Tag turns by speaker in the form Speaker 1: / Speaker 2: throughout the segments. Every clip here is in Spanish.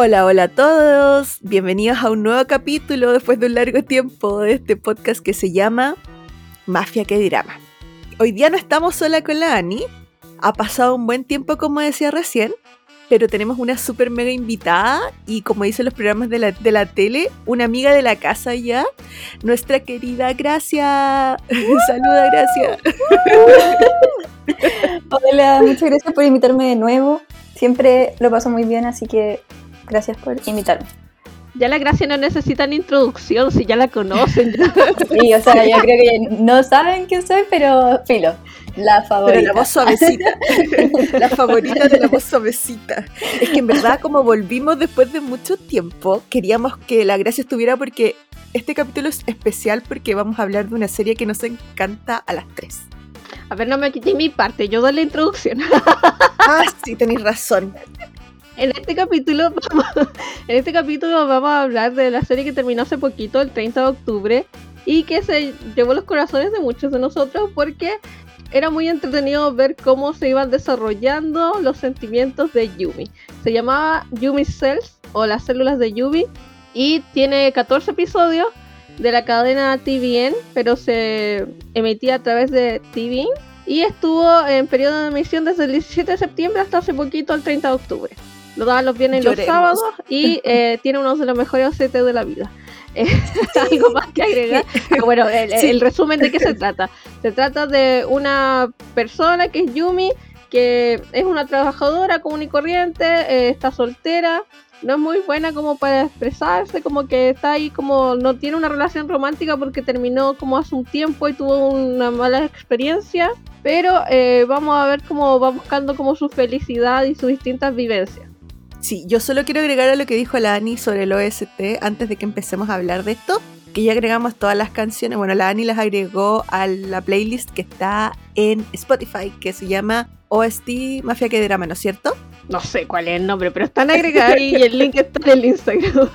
Speaker 1: Hola, hola a todos. Bienvenidos a un nuevo capítulo después de un largo tiempo de este podcast que se llama Mafia que Drama. Hoy día no estamos sola con la Ani. Ha pasado un buen tiempo, como decía recién, pero tenemos una super mega invitada y como dicen los programas de la, de la tele, una amiga de la casa ya, nuestra querida Gracia. Saluda, Gracia.
Speaker 2: Hola, muchas gracias por invitarme de nuevo. Siempre lo paso muy bien, así que gracias por invitarme.
Speaker 3: Ya la gracia no necesitan introducción, si ya la conocen.
Speaker 2: sí, o sea, yo creo que no saben quién soy, pero filo, la favorita.
Speaker 1: Pero la voz suavecita. la favorita de la voz suavecita. Es que en verdad, como volvimos después de mucho tiempo, queríamos que la gracia estuviera porque este capítulo es especial porque vamos a hablar de una serie que nos encanta a las tres.
Speaker 3: A ver, no me quité mi parte, yo doy la introducción.
Speaker 1: ah, sí, tenéis razón.
Speaker 3: En este capítulo, en este capítulo vamos a hablar de la serie que terminó hace poquito, el 30 de octubre, y que se llevó los corazones de muchos de nosotros porque era muy entretenido ver cómo se iban desarrollando los sentimientos de Yumi. Se llamaba Yumi Cells o las células de Yumi y tiene 14 episodios de la cadena TVN, pero se emitía a través de TVN y estuvo en periodo de emisión desde el 17 de septiembre hasta hace poquito, el 30 de octubre. Lo daban los viernes y los sábados y eh, tiene uno de los mejores OCT de la vida. Eh, algo más que agregar. Bueno, el, resumen de qué se trata. Se trata de una persona que es Yumi, que es una trabajadora común y corriente, eh, está soltera, no es muy buena como para expresarse, como que está ahí como no tiene una relación romántica porque terminó como hace un tiempo y tuvo una mala experiencia, pero eh, vamos a ver cómo va buscando como su felicidad y sus distintas vivencias.
Speaker 1: Sí, yo solo quiero agregar a lo que dijo la Ani sobre el OST antes de que empecemos a hablar de esto, que ya agregamos todas las canciones, bueno, la Ani las agregó a la playlist que está en Spotify, que se llama OST Mafia que Drama, ¿no es cierto?
Speaker 3: No sé cuál es el nombre, pero están agregadas y el link está en el Instagram.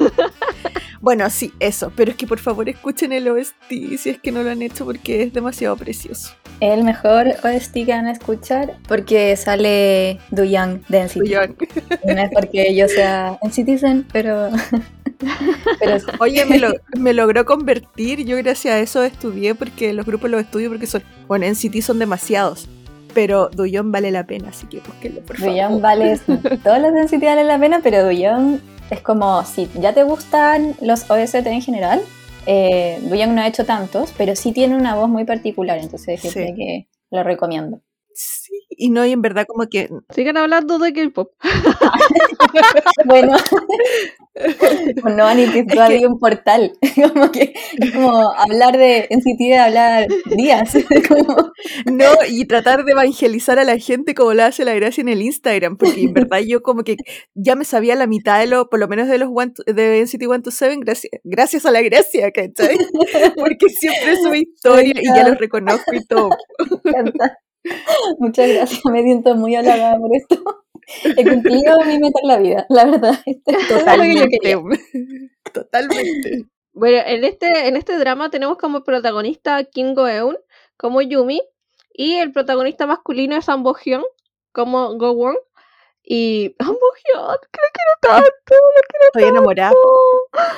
Speaker 1: bueno, sí, eso. Pero es que por favor escuchen el OST si es que no lo han hecho porque es demasiado precioso.
Speaker 2: El mejor OST que van a escuchar porque sale Do Young de NCT. No es porque yo sea NCTzen, pero...
Speaker 1: pero Oye, me, me, logró convertir. Yo gracias a eso estudié porque los grupos los estudio porque son... Bueno, NCT son demasiados pero Duyon vale la pena, así que búsquenlo, por favor.
Speaker 2: Duyon vale, todas las densidades valen la pena, pero Duyon es como, si ya te gustan los OST en general, eh, no ha hecho tantos, pero sí tiene una voz muy particular, entonces que lo recomiendo.
Speaker 1: Sí, y no, y en verdad como que...
Speaker 3: Sigan hablando de K-pop.
Speaker 2: bueno, no, Ani, que todavía un portal. como que es como hablar de NCT de hablar días.
Speaker 1: No, y tratar de evangelizar a la gente como lo hace la gracia en el Instagram, porque en verdad yo como que ya me sabía la mitad de lo, por lo menos de los one de NCT 127, gracias, gracias a la gracia, ¿cachai? Porque siempre sube historia y ya los reconozco y todo.
Speaker 2: Muchas gracias, me siento muy halagada por esto. He cumplido mi meta en la vida, la verdad.
Speaker 1: Totalmente. Totalmente.
Speaker 3: Bueno, en este, en este drama tenemos como protagonista Kim Go-eun como Yumi y el protagonista masculino es Ambo Hyun como Go-won y ambos yo que quiero tanto, quiero
Speaker 1: Estoy enamorada.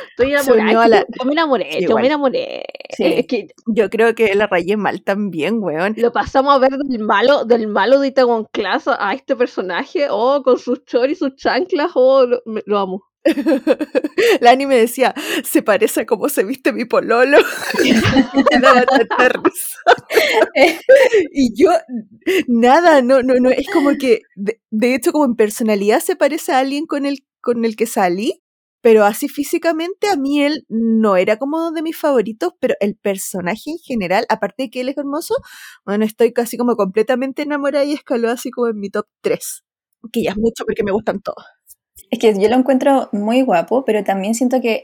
Speaker 3: Estoy enamorada. Yo me enamoré, yo me enamoré. Es que
Speaker 1: yo creo que la rayé mal también, weón.
Speaker 3: Lo pasamos a ver del malo, del malo de Itaewon Class a este personaje, oh, con sus chor y sus chanclas, oh, lo amo.
Speaker 1: La me decía, se parece a cómo se viste mi pololo. y yo, nada, no, no, no, es como que, de, hecho, como en personalidad se parece a alguien con el, con el que salí, pero así físicamente a mí él no era como de mis favoritos, pero el personaje en general, aparte de que él es hermoso, bueno, estoy casi como completamente enamorada y escaló así como en mi top 3, que ya es mucho porque me gustan todos.
Speaker 2: Es que yo lo encuentro muy guapo, pero también siento que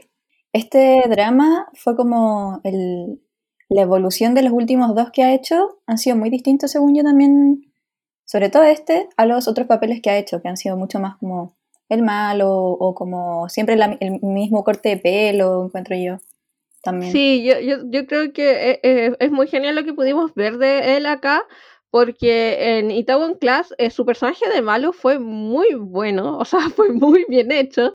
Speaker 2: este drama fue como la evolución de los últimos dos que ha hecho. Han sido muy distintos, según yo también, sobre todo este, a los otros papeles que ha hecho, que han sido mucho más como el malo o como siempre el mismo corte de pelo, encuentro yo. También.
Speaker 3: Sí, yo, yo, creo que eh, eh, es muy genial lo que pudimos ver de él acá, porque en Itaewon Class eh, su personaje de malo fue muy bueno, o sea, fue muy bien hecho.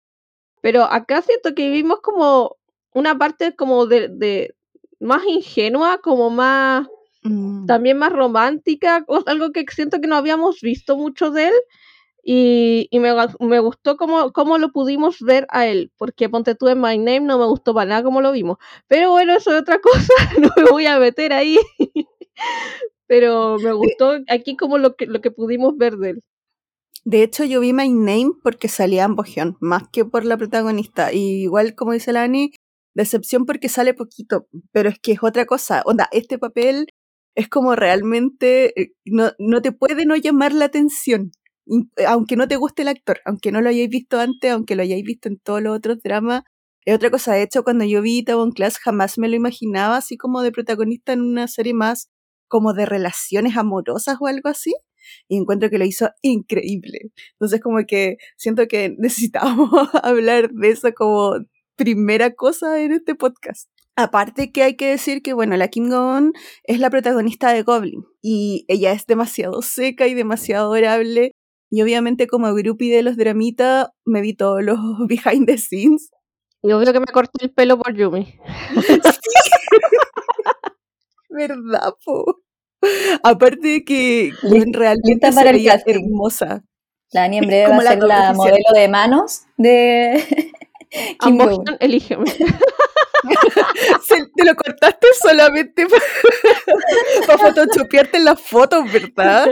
Speaker 3: Pero acá siento que vivimos como una parte como de, de más ingenua, como más
Speaker 1: Mm.
Speaker 3: también más romántica, algo que siento que no habíamos visto mucho de él. Y, y me, me gustó cómo, cómo lo pudimos ver a él, porque ponte tú en My Name no me gustó para nada cómo lo vimos. Pero bueno, eso es otra cosa, no me voy a meter ahí. Pero me gustó aquí como lo que, lo que pudimos ver de él.
Speaker 1: De hecho, yo vi My Name porque salía en Bojeón, más que por la protagonista. Y igual, como dice Lani, decepción porque sale poquito, pero es que es otra cosa. Onda, este papel es como realmente, eh, no, no te puede no llamar la atención. In- Aunque no te guste el actor, aunque no lo hayáis visto antes, aunque lo hayáis visto en todos los otros dramas. Es otra cosa. De hecho, cuando yo vi Tavon Class, jamás me lo imaginaba así como de protagonista en una serie más como de relaciones amorosas o algo así y encuentro que lo hizo increíble. Entonces como que siento que necesitamos hablar de eso como primera cosa en este podcast. Aparte que hay que decir que, bueno, la Kim Go-eun es la protagonista de Goblin y ella es demasiado seca y demasiado adorable y obviamente como groupie de los dramitas me vi todos los behind the scenes.
Speaker 3: Y obvio que me corté el pelo por Yumi.
Speaker 1: ¿Verdad, po? Aparte de que realmente se
Speaker 2: para el
Speaker 1: veía
Speaker 2: casting.
Speaker 1: hermosa.
Speaker 2: La Ani en breve va
Speaker 1: Como
Speaker 2: a
Speaker 1: la
Speaker 2: ser la modelo de manos de Kim
Speaker 3: elígeme.
Speaker 1: Se- te lo cortaste solamente para photoshopearte en las fotos, ¿verdad?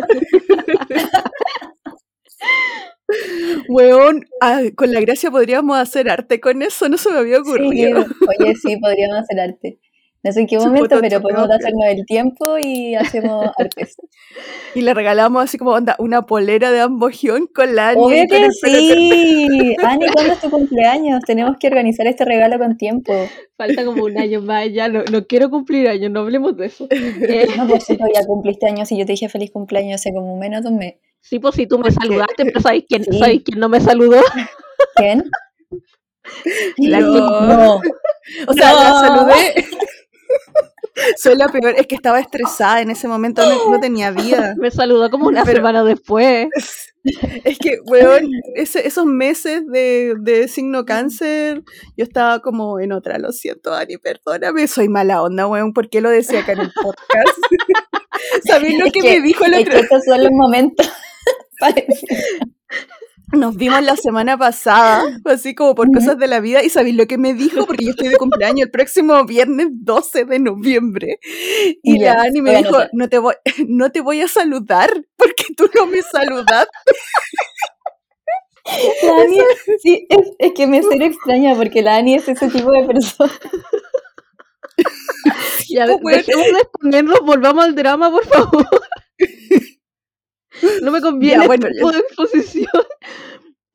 Speaker 1: Weón, ah, con la gracia podríamos hacer arte con eso, no se me había
Speaker 2: Sí,
Speaker 1: ocurrido.
Speaker 2: oye, sí, podríamos hacer arte. No sé en qué momento, pero podemos hacernos el tiempo y hacemos artes.
Speaker 1: Y le regalamos así como onda, una polera de ambogión con la Ani
Speaker 2: Obvio que sí. Ani, ¿cuándo es tu cumpleaños? Tenemos que organizar este regalo con tiempo.
Speaker 3: Falta como un año más, ya no, no quiero cumplir años, no hablemos de eso. Eh,
Speaker 2: No, pues sí, pues ya cumpliste años y yo te dije feliz cumpleaños hace como menos de un mes.
Speaker 3: sí, pues si tú me saludaste, pero ¿sabéis quién,
Speaker 2: Sí.
Speaker 3: ¿sabéis quién no me saludó?
Speaker 2: ¿Quién?
Speaker 1: La
Speaker 2: no.
Speaker 1: O sea, la
Speaker 2: No.
Speaker 1: saludé. Soy la peor, es que estaba estresada en ese momento, no, no tenía vida.
Speaker 3: Me saludó como una
Speaker 1: Pero-
Speaker 3: semana después.
Speaker 1: Es que, weón, ese- esos meses de, de signo cáncer, yo estaba como en otra, lo siento, Ani, perdóname, soy mala onda, weón, ¿por qué lo decía acá en el podcast? ¿Sabéis lo
Speaker 2: Es
Speaker 1: que,
Speaker 2: que-
Speaker 1: me dijo el
Speaker 2: Es
Speaker 1: otro
Speaker 2: que estos son los momentos.
Speaker 1: Nos vimos la semana pasada, así como por cosas de la vida, y ¿sabéis lo que me dijo? Porque yo estoy de cumpleaños el próximo viernes 12 de noviembre. Y la Ani me dijo, no te, voy, no te voy a saludar porque tú no me saludaste.
Speaker 2: La Ani, sí, es, es que me ser extraña porque la Ani es ese tipo de persona.
Speaker 3: Ya,
Speaker 1: pues,
Speaker 3: dejemos de exponernos, volvamos al drama, por favor. No me conviene
Speaker 1: Ya, bueno,
Speaker 3: de exposición.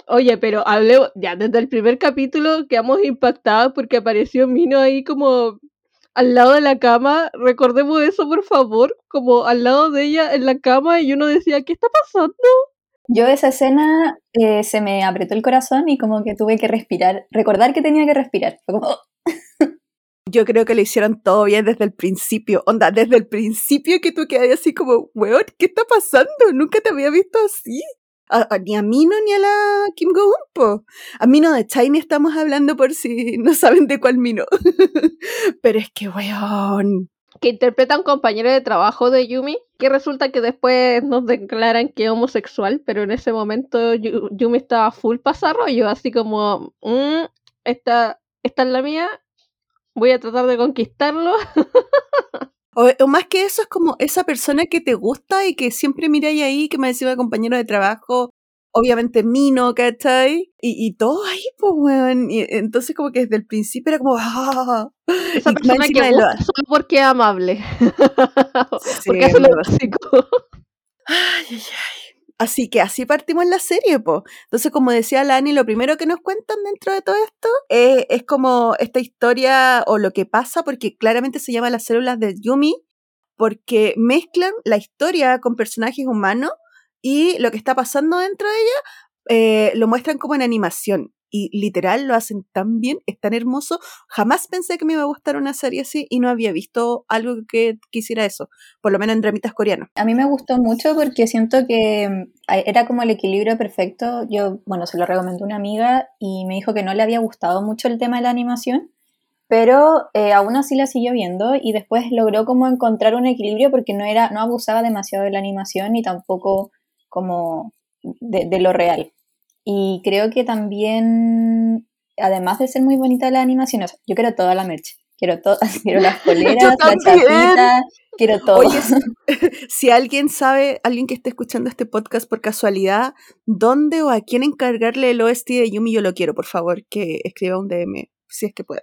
Speaker 3: Oye, pero hablé, ya desde el primer capítulo quedamos impactados porque apareció Mino ahí como al lado de la cama. Recordemos eso, por favor, como al lado de ella en la cama y uno decía, ¿qué está pasando?
Speaker 2: Yo esa escena eh, se me apretó el corazón y como que tuve que respirar, recordar que tenía que respirar. Fue como, "Oh".
Speaker 1: Yo creo que lo hicieron todo bien desde el principio. Onda, desde el principio que tú quedas así como, weón, ¿qué está pasando? Nunca te había visto así. A- a- ni a Mino ni a la Kim Go po. A Mino de China estamos hablando por si no saben de cuál Mino. Pero es que, weón.
Speaker 3: Que interpreta a un compañero de trabajo de Yumi, que resulta que después nos declaran que es homosexual, pero en ese momento Yu- Yumi estaba full pasarrollo, así como, "Mm, esta, esta es la mía, voy a tratar de conquistarlo.
Speaker 1: O, o más que eso, es como esa persona que te gusta y que siempre miráis ahí, que me decía compañero de trabajo, obviamente Mino, ¿cachai? Y, y todo ahí, pues, weón. Y entonces, como que desde el principio era como, ¡ah!
Speaker 3: Esa
Speaker 1: Y
Speaker 3: persona que
Speaker 1: lo-
Speaker 3: gusta solo porque es amable.
Speaker 1: Sí,
Speaker 3: porque es lo básico.
Speaker 1: Ay, ay, ay. Así que así partimos la serie, po. Entonces, como decía Lani, lo primero que nos cuentan dentro de todo esto es como esta historia o lo que pasa, porque claramente se llama las células de Yumi, porque mezclan la historia con personajes humanos y lo que está pasando dentro de ella eh, lo muestran como en animación. Y literal lo hacen tan bien, es tan hermoso. Jamás pensé que me iba a gustar una serie así y no había visto algo que quisiera eso, por lo menos en dramitas coreanos.
Speaker 2: A mí me gustó mucho porque siento que mm, era como el equilibrio perfecto. Yo, bueno, se lo recomendé a una amiga y me dijo que no le había gustado mucho el tema de la animación, pero eh, aún así la siguió viendo y después logró como encontrar un equilibrio porque no era, no abusaba demasiado de la animación ni tampoco como de lo real. Y creo que también, además de ser muy bonita la animación, yo quiero toda la merch. Quiero, todas quiero las poleras, la chapita, quiero todo. Oye,
Speaker 1: si alguien sabe, alguien que esté escuchando este podcast por casualidad, ¿dónde o a quién encargarle el OST de Yumi? Yo lo quiero, por favor, que escriba un DM, si es que puede.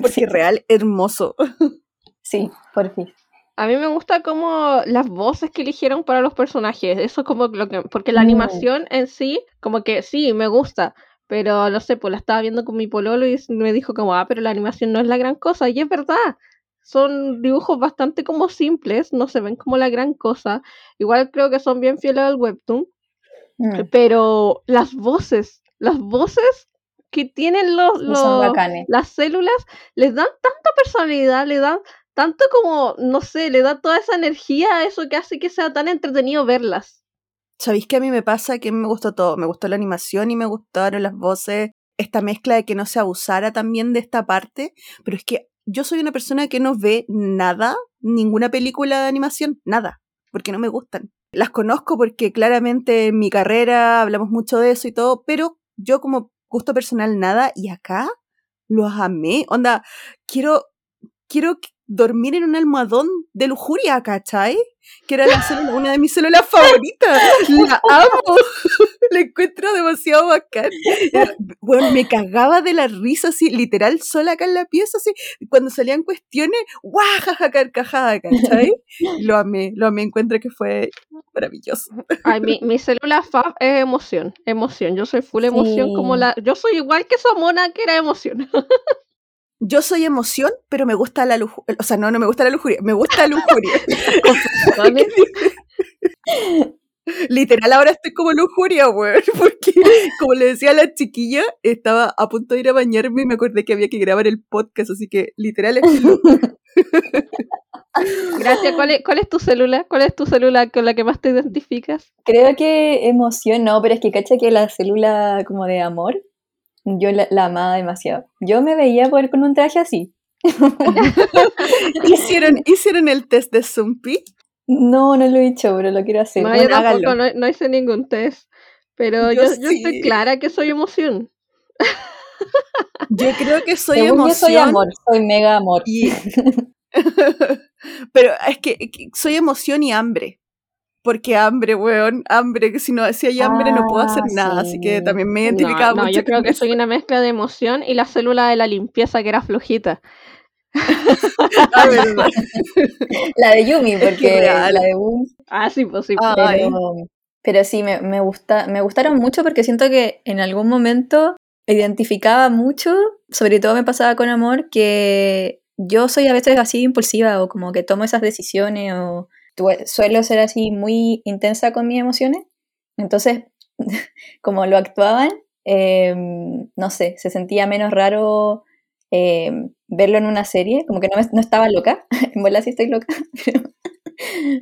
Speaker 1: Porque es real, hermoso.
Speaker 2: Sí, por fin.
Speaker 3: A mí me gusta como las voces que eligieron para los personajes. Eso es como lo que. Porque la mm. animación en sí, como que sí, me gusta. Pero no sé, pues la estaba viendo con mi pololo y me dijo como, ah, pero la animación no es la gran cosa. Y es verdad. Son dibujos bastante como simples, no se ven como la gran cosa. Igual creo que son bien fieles al webtoon. Mm. Pero las voces, las voces que tienen los, los las células les dan tanta personalidad, le dan tanto como, no sé, le da toda esa energía a eso que hace que sea tan entretenido verlas.
Speaker 1: ¿Sabéis que a mí me pasa que me gustó todo? Me gustó la animación y me gustaron las voces, esta mezcla de que no se abusara también de esta parte, pero es que yo soy una persona que no ve nada, ninguna película de animación, nada, porque no me gustan. Las conozco porque claramente en mi carrera hablamos mucho de eso y todo, pero yo como gusto personal nada y acá los amé. Onda, quiero quiero dormir en un almohadón de lujuria, ¿cachai? Que era una de mis células favoritas. La amo. La encuentro demasiado bacán. bueno, me cagaba de la risa así, literal, sola acá en la pieza, así. Cuando salían cuestiones, guajaja, carcajada, ¿cachai? Lo amé, lo amé. Encuentro que fue maravilloso.
Speaker 3: Ay, mi, mi célula fab es emoción, emoción. Yo soy full emoción como la... Yo soy igual que esa mona que era emoción
Speaker 1: yo soy emoción, pero me gusta la lujuria. O sea, no, no me gusta la lujuria, me gusta la lujuria. Literal, ahora estoy como lujuria, weón, porque como le decía a la chiquilla, estaba a punto de ir a bañarme y me acordé que había que grabar el podcast, así que literal es
Speaker 3: Gracias, ¿Cuál es, ¿cuál es tu célula? ¿Cuál es tu célula con la que más te identificas?
Speaker 2: Creo que emoción, no, pero es que cacha que la célula como de amor, yo la, amaba demasiado. Yo me veía poder con un traje así.
Speaker 1: ¿Hicieron, ¿Hicieron el test de Zumpi?
Speaker 2: No, no lo he hecho, pero lo quiero hacer.
Speaker 3: No, yo tampoco, no, hice ningún test. Pero yo, yo, estoy clara que soy emoción.
Speaker 1: Yo creo que soy emoción. Yo
Speaker 2: soy amor, soy mega amor.
Speaker 1: pero es que soy emoción y hambre porque hambre, weón, hambre, que si no si hay hambre no puedo hacer ah, nada, así que también me identificaba
Speaker 3: no,
Speaker 1: no,
Speaker 3: yo creo que soy una mezcla de emoción y la célula de la limpieza que era flojita.
Speaker 2: Ah, la de Yumi, porque la de
Speaker 3: Ah, sí, pues sí.
Speaker 2: Pero, sí, me, me, gusta, me gustaron mucho porque siento que en algún momento identificaba mucho, sobre todo me pasaba con amor, que yo soy a veces así impulsiva o como que tomo esas decisiones o suelo ser así muy intensa con mis emociones, entonces, como lo actuaban, em, no sé, se sentía menos raro em, verlo en una serie, como que no, no estaba loca, en bola sí estoy loca,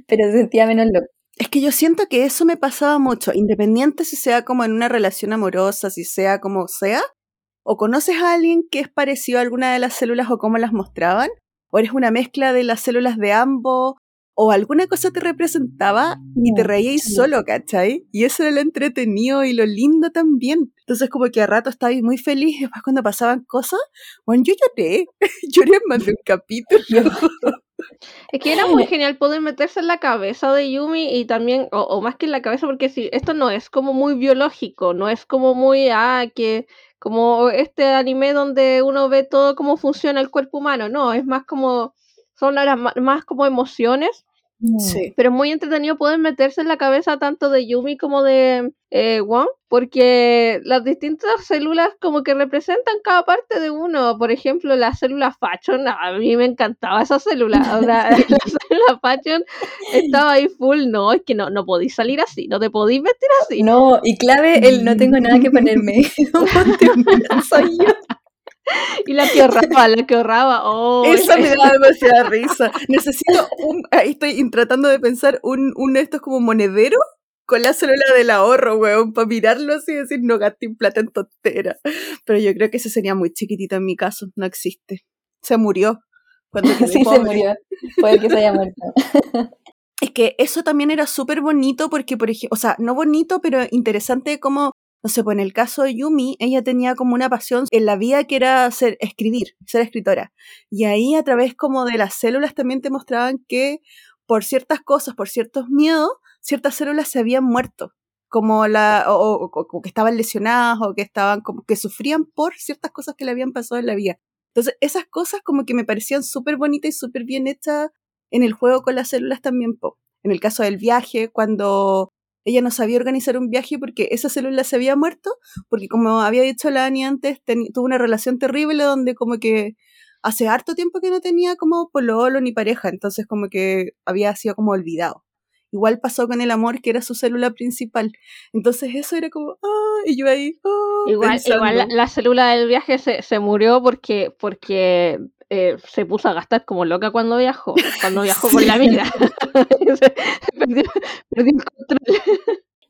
Speaker 2: pero, se sentía menos loca.
Speaker 1: Es que yo siento que eso me pasaba mucho, independiente si sea como en una relación amorosa, si sea como sea, o conoces a alguien que es parecido a alguna de las células o cómo las mostraban, o eres una mezcla de las células de ambos, o alguna cosa te representaba y te reíais solo, ¿cachai? Y eso era lo entretenido y lo lindo también. Entonces como que a rato estabais muy feliz y después cuando pasaban cosas, bueno, yo lloré, lloré más de un capítulo.
Speaker 3: Es que era muy genial poder meterse en la cabeza de Yumi y también, o, más que en la cabeza, porque si esto no es como muy biológico, no es como muy, ah, que como este anime donde uno ve todo cómo funciona el cuerpo humano, no, es más como son las más como emociones
Speaker 2: Mm.
Speaker 1: Sí.
Speaker 3: Pero es muy entretenido poder meterse en la cabeza tanto de Yumi como de eh, Wong, porque las distintas células como que representan cada parte de uno. Por ejemplo, la célula Fashion, a mí me encantaba esa célula. La célula Fashion estaba ahí full, no, es que no, no podéis salir así, no te podéis vestir así.
Speaker 2: No, y clave, el no tengo nada que ponerme. Soy yo.
Speaker 3: Y la que ahorraba, la que ahorraba, oh,
Speaker 1: Eso me da demasiada risa. Necesito un. Ahí estoy tratando de pensar un, uno de estos como monedero con la célula del ahorro, weón, para mirarlo así y decir no gasté plata en tontera. Pero yo creo que ese sería muy chiquitito en mi caso. No existe. Se murió. Cuando
Speaker 2: Sí, se murió. Puede que se haya muerto.
Speaker 1: Es que eso también era súper bonito porque, por ejemplo, o sea, no bonito, pero interesante como, no sé, pues en el caso de Yumi, ella tenía como una pasión en la vida que era ser, escribir, ser escritora. Y ahí a través como de las células también te mostraban que por ciertas cosas, por ciertos miedos, ciertas células se habían muerto. Como la, o, que estaban lesionadas o que estaban como que sufrían por ciertas cosas que le habían pasado en la vida. Entonces, esas cosas como que me parecían súper bonitas y súper bien hechas en el juego con las células también, po. En el caso del viaje, cuando ella no sabía organizar un viaje porque esa célula se había muerto, porque como había dicho la Ani antes, tuvo una relación terrible donde como que hace harto tiempo que no tenía como pololo ni pareja, entonces como que había sido como olvidado. Igual pasó con el amor, que era su célula principal. Entonces eso era como, ah, y yo ahí, ah,
Speaker 3: Igual, igual la, la célula del viaje se, se murió porque, porque eh, se puso a gastar como loca cuando viajó, cuando viajó con la. Se- perdió, perdió el control.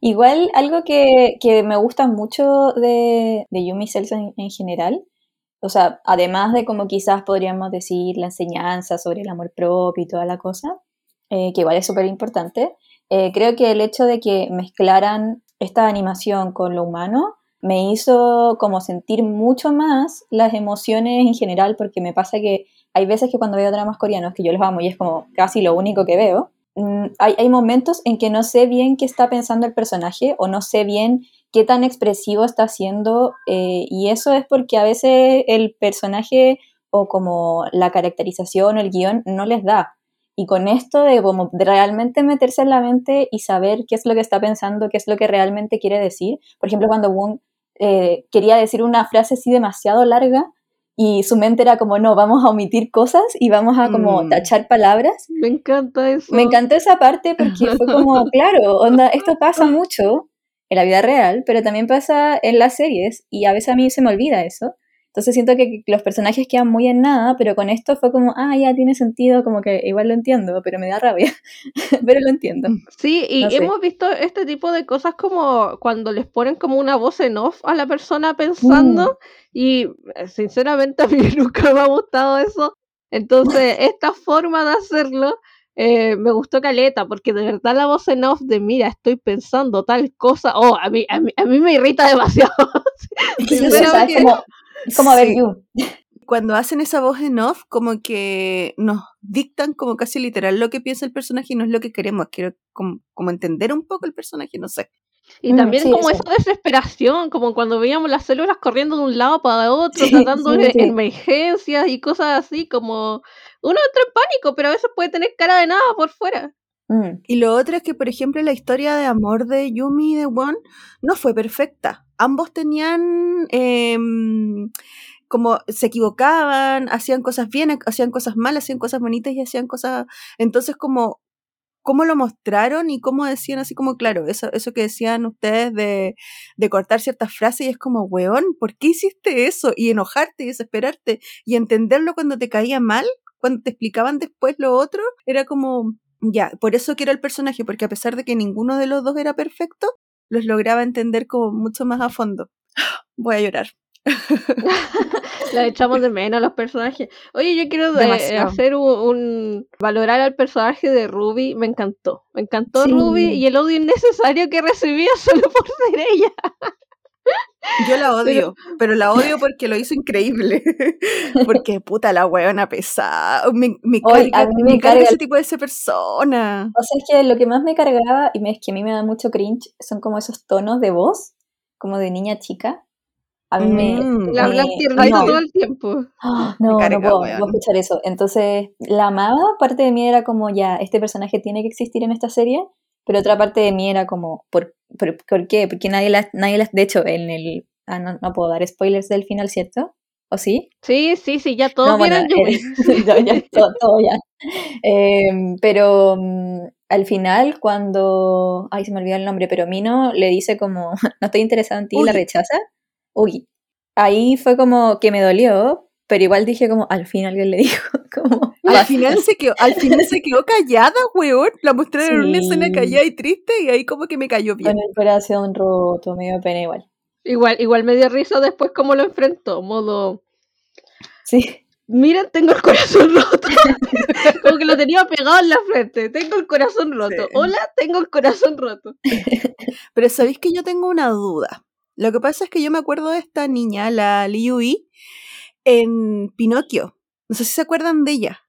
Speaker 2: Igual algo que, que me gusta mucho de, de Yumi Cells en, en general, o sea, además de como quizás podríamos decir la enseñanza sobre el amor propio y toda la cosa, eh, que igual es súper importante, eh, creo que el hecho de que mezclaran esta animación con lo humano me hizo como sentir mucho más las emociones en general, porque me pasa que hay veces que cuando veo dramas coreanos, que yo los amo y es como casi lo único que veo, mm, hay, hay momentos en que no sé bien qué está pensando el personaje o no sé bien qué tan expresivo está haciendo eh, y eso es porque a veces el personaje o como la caracterización o el guion no les da. Y con esto de como realmente meterse en la mente y saber qué es lo que está pensando, qué es lo que realmente quiere decir. Por ejemplo, cuando Wong eh, quería decir una frase así demasiado larga y su mente era como, no, vamos a omitir cosas y vamos a como
Speaker 1: Mm.
Speaker 2: tachar palabras.
Speaker 3: Me encanta eso.
Speaker 2: Me encantó esa parte porque fue como, claro, onda, esto pasa mucho en la vida real, pero también pasa en las series y a veces a mí se me olvida eso. Entonces siento que los personajes quedan muy en nada, pero con esto fue como, ah, ya tiene sentido, como que igual lo entiendo, pero me da rabia, pero lo entiendo.
Speaker 3: Sí, y
Speaker 2: No sé.
Speaker 3: hemos visto este tipo de cosas como cuando les ponen como una voz en off a la persona pensando y eh, sinceramente a mí nunca me ha gustado eso. Entonces, esta forma de hacerlo eh, me gustó caleta porque de verdad la voz en off de mira, estoy pensando tal cosa, oh, a mí, a mí, a mí me irrita demasiado. Sí,
Speaker 2: Como, es como ver
Speaker 1: Sí.
Speaker 2: You.
Speaker 1: cuando hacen esa voz en off, como que nos dictan como casi literal lo que piensa el personaje y no es lo que queremos. Quiero como, como entender un poco el personaje, no sé.
Speaker 3: Y
Speaker 2: Mm,
Speaker 3: también
Speaker 2: sí,
Speaker 3: como esa desesperación, como cuando veíamos las células corriendo de un lado para otro,
Speaker 2: Sí,
Speaker 3: tratando
Speaker 2: sí,
Speaker 3: de
Speaker 2: sí.
Speaker 3: emergencias y cosas así, como uno entra en pánico, pero a veces puede tener cara de nada por fuera.
Speaker 2: Mm,
Speaker 1: Y lo otro es que, por ejemplo, la historia de amor de Yumi y de Won no fue perfecta. Ambos tenían em, como se equivocaban, hacían cosas bien, hacían cosas mal, hacían cosas bonitas y hacían cosas. Entonces, como cómo lo mostraron y cómo decían así como, claro, eso, eso que decían ustedes de, de cortar ciertas frases y es como, weón, ¿por qué hiciste eso? Y enojarte y desesperarte y entenderlo cuando te caía mal, cuando te explicaban después lo otro, era como, ya, por eso quiero el personaje, porque a pesar de que ninguno de los dos era perfecto, los lograba entender como mucho más a fondo. Voy a llorar.
Speaker 3: La echamos de menos a los personajes. Oye, yo quiero de-
Speaker 1: Demasiado.
Speaker 3: hacer un, un- valorar al personaje de Ruby. Me encantó. Me encantó
Speaker 2: Sí.
Speaker 3: Ruby y el odio innecesario que recibía solo por ser ella.
Speaker 1: Yo la odio, pero, la odio porque lo hizo increíble. porque puta la weona pesada. Me, me
Speaker 2: Oy,
Speaker 1: carga,
Speaker 2: a mí me
Speaker 1: me carga
Speaker 2: carga
Speaker 1: ese
Speaker 2: el-
Speaker 1: tipo de esa persona.
Speaker 2: O sea, es que lo que más me cargaba, y es que a mí me da mucho cringe, son como esos tonos de voz, como de niña chica. A mí me...
Speaker 1: Mm.
Speaker 3: La
Speaker 2: me-
Speaker 3: tiernito
Speaker 2: no.
Speaker 3: todo el tiempo.
Speaker 2: No,
Speaker 1: carga,
Speaker 2: no puedo, puedo escuchar eso. Entonces, la amaba, parte de mí era como, ya, este personaje tiene que existir en esta serie, pero otra parte de mí era como, ¿por, por, por qué? Porque nadie las, nadie las, de hecho, en el, ah, no, no puedo dar spoilers del final, ¿cierto? ¿O sí?
Speaker 3: Sí, sí, sí, ya todos
Speaker 2: No, bueno, eh, ya, ya, todo, todo ya. Em, pero mm, al final, cuando, ay, se me olvidó el nombre, pero Mino le dice como, no estoy interesado en ti, y la
Speaker 1: Uy.
Speaker 2: rechaza. Uy, ahí fue como que me dolió, pero igual dije como, al fin alguien le dijo, como,
Speaker 1: Al final se quedó, al final se quedó callada, weón. La mostraron en una escena callada y triste y ahí como que me cayó bien.
Speaker 2: con el corazón roto, me dio pena igual.
Speaker 3: Igual, igual me dio risa después cómo lo enfrentó, modo,
Speaker 2: Sí,
Speaker 3: miren, tengo el corazón roto. Como que lo tenía pegado en la frente, tengo el corazón roto.
Speaker 1: Sí.
Speaker 3: Hola, tengo el corazón roto.
Speaker 1: Pero sabéis que yo tengo una duda. Lo que pasa es que yo me acuerdo de esta niña, la Liu en Pinocchio. No sé si se acuerdan de ella.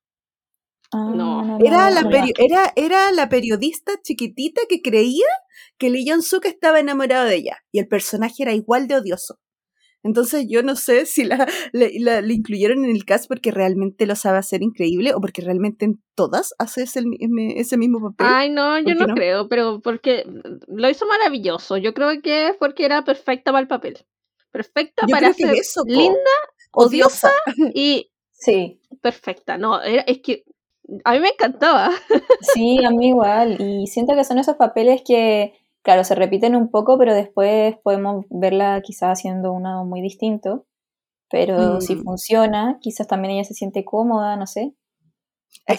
Speaker 2: Ah,
Speaker 3: No.
Speaker 1: Era, la, peri- era, era la periodista chiquitita que creía que Lee Jong-suk estaba enamorado de ella. Y el personaje era igual de odioso. Entonces yo no sé si la, la, la- la incluyeron en el cast porque realmente lo sabe hacer increíble o porque realmente en todas hace ese, ese mismo papel.
Speaker 3: Ay, no, yo
Speaker 1: ¿Por qué
Speaker 3: no,
Speaker 1: no?
Speaker 3: creo, pero porque lo hizo maravilloso. Yo creo que es porque era perfecta para el papel. Perfecta
Speaker 1: Yo
Speaker 3: para ser
Speaker 1: es eso,
Speaker 3: linda
Speaker 1: odiosa.
Speaker 3: y
Speaker 2: Sí,
Speaker 3: perfecta. No, era- es que a mí me encantaba.
Speaker 2: Sí, a mí igual. Y siento que son esos papeles que, claro, se repiten un poco, pero después podemos verla quizás haciendo uno muy distinto. Pero si
Speaker 1: Mm.
Speaker 2: funciona, quizás también ella se siente cómoda, no sé.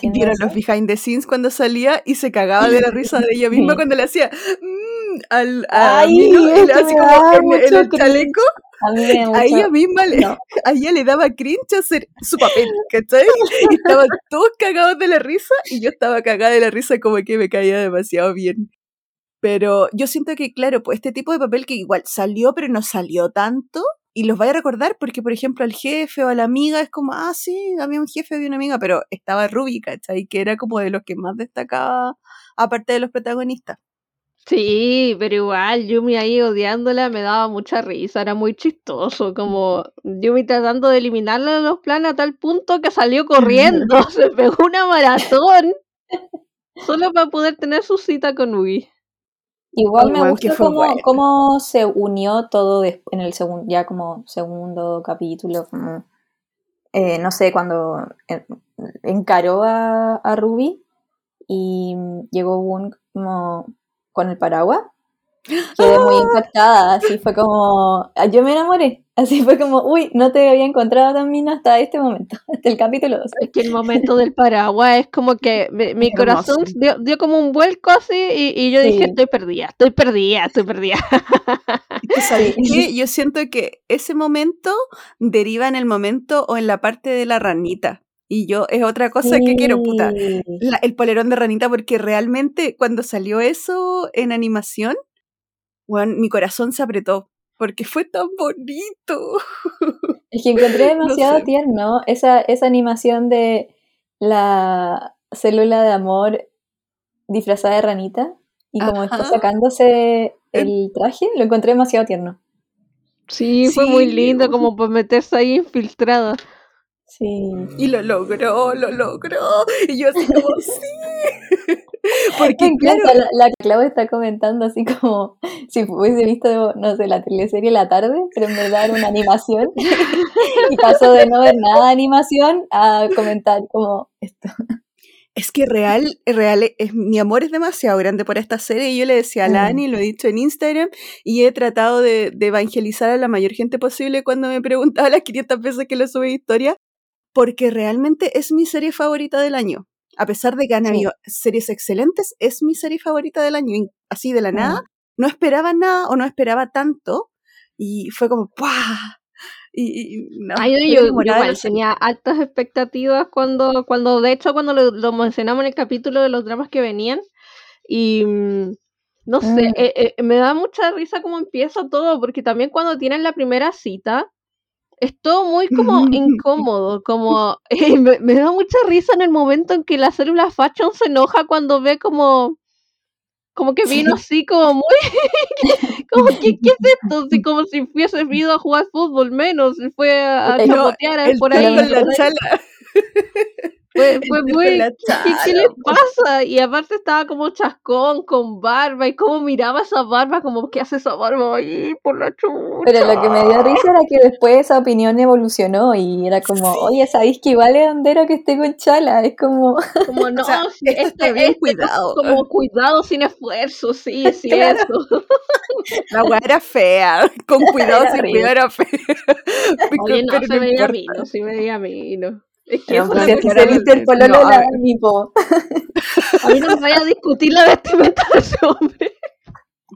Speaker 1: Vieron
Speaker 2: eso.
Speaker 1: los behind the scenes cuando salía y se cagaba de la risa de ella misma
Speaker 2: Sí.
Speaker 1: cuando le hacía mm, al a
Speaker 2: Ay,
Speaker 1: Milo,
Speaker 2: me
Speaker 1: como en, en el chaleco.
Speaker 2: A
Speaker 1: A ella misma le,
Speaker 2: No.
Speaker 1: a ella le daba cringe hacer su papel, ¿cachai? Y estaban todos cagados de la risa y yo estaba cagada de la risa como que me caía demasiado bien. Pero yo siento que, claro, pues este tipo de papel que igual salió, pero no salió tanto, y los vaya a recordar porque, por ejemplo, al jefe o a la amiga es como, ah, sí, había un jefe, había una amiga, pero estaba Ruby, ¿cachai? Que era como de los que más destacaba, aparte de los protagonistas.
Speaker 3: Sí, pero igual Yumi ahí odiándola me daba mucha risa, era muy chistoso, como Yumi tratando de eliminarla de los planes a tal punto que salió corriendo, se pegó una maratón solo para poder tener su cita con Ugi.
Speaker 2: Igual me gustó cómo,
Speaker 1: bueno.
Speaker 2: cómo se unió todo en el segundo, ya como segundo capítulo, como, eh, no sé, cuando en- encaró a, a Ruby y llegó Woon como con el paraguas. Quedé muy impactada, así fue como, ah, yo me enamoré, así fue como, uy, no te había encontrado también hasta este momento, hasta el capítulo 2.
Speaker 3: Es que el momento del paraguas es como que mi, mi corazón dio, dio como un vuelco así y, y yo
Speaker 2: Sí.
Speaker 3: dije, estoy perdida, estoy perdida, estoy perdida.
Speaker 1: Es que, ¿sabes qué? Yo siento que ese momento deriva en el momento o en la parte de la ranita. Y yo es otra cosa que quiero, puta. La- el polerón de ranita, porque realmente cuando salió eso en animación, bueno, mi corazón se apretó. Porque fue tan bonito.
Speaker 2: Es que encontré demasiado
Speaker 1: sé.
Speaker 2: tierno esa, esa animación de la célula de amor disfrazada de ranita y como está sacándose el traje, lo encontré demasiado tierno.
Speaker 3: Sí, fue muy lindo como por meterse ahí infiltrada.
Speaker 2: Sí.
Speaker 1: Y lo logró, lo logró. Y yo así como, sí. Porque claro,
Speaker 2: la, la Clau está comentando así como si hubiese visto, no sé, la teleserie La Tarde, pero en verdad era una animación. y pasó de no ver nada de animación a comentar como esto.
Speaker 1: es que real, real, es, mi amor es demasiado grande por esta serie. Y yo le decía a
Speaker 2: Mm.
Speaker 1: Ani, lo he dicho en Instagram, y he tratado de, de evangelizar a la mayor gente posible cuando me preguntaba las 500 veces que le subí historia, porque realmente es mi serie favorita del año. A pesar de que han
Speaker 2: Sí.
Speaker 1: habido series excelentes, es mi serie favorita del año. Y así de la nada, no esperaba nada o no esperaba tanto, y fue como ¡pua! Y, y no,
Speaker 3: Ay, yo, yo igual tenía altas expectativas cuando, cuando de hecho, cuando lo, lo mencionamos en el capítulo de los dramas que venían. Y mm, no sé,
Speaker 2: Mm.
Speaker 3: eh, eh, me da mucha risa cómo empieza todo, porque también cuando tienen la primera cita, es todo muy como incómodo, como eh, me, me da mucha risa en el momento en que la célula Fashion se enoja cuando ve como como que vino así como muy Como, ¿qué, ¿Qué es esto? Así como si hubiese ido a jugar fútbol menos, fue a chapotear
Speaker 1: El
Speaker 3: por ahí.
Speaker 1: con la chala.
Speaker 3: Fue, muy. ¿qué, qué le pasa? Y aparte estaba como chascón, con barba, y cómo miraba esa barba, como, ¿qué hace esa barba ahí por la chucha?
Speaker 2: Pero lo que me dio risa era que después esa opinión evolucionó y era como, oye, ¿sabéis que vale bandera que esté con chala? Es como,
Speaker 3: Como, no,
Speaker 1: sea,
Speaker 3: sí,
Speaker 1: esto
Speaker 3: este,
Speaker 1: bien
Speaker 3: este
Speaker 1: cuidado.
Speaker 3: Como cuidado sin esfuerzo, sí, sí,
Speaker 1: Claro.
Speaker 3: eso.
Speaker 1: La weá era fea. Con cuidado,
Speaker 2: Era
Speaker 1: sin cuidado era fea.
Speaker 3: Oye, no,
Speaker 1: Pero
Speaker 3: se veía
Speaker 1: importa.
Speaker 3: mino, se veía que
Speaker 2: Pero
Speaker 3: eso
Speaker 1: una
Speaker 3: es que
Speaker 2: se viste el pololo
Speaker 1: No,
Speaker 2: de
Speaker 1: a
Speaker 2: la
Speaker 1: ver.
Speaker 2: Dani, po.
Speaker 3: A mí no me vaya a discutir la vestimenta de ese hombre.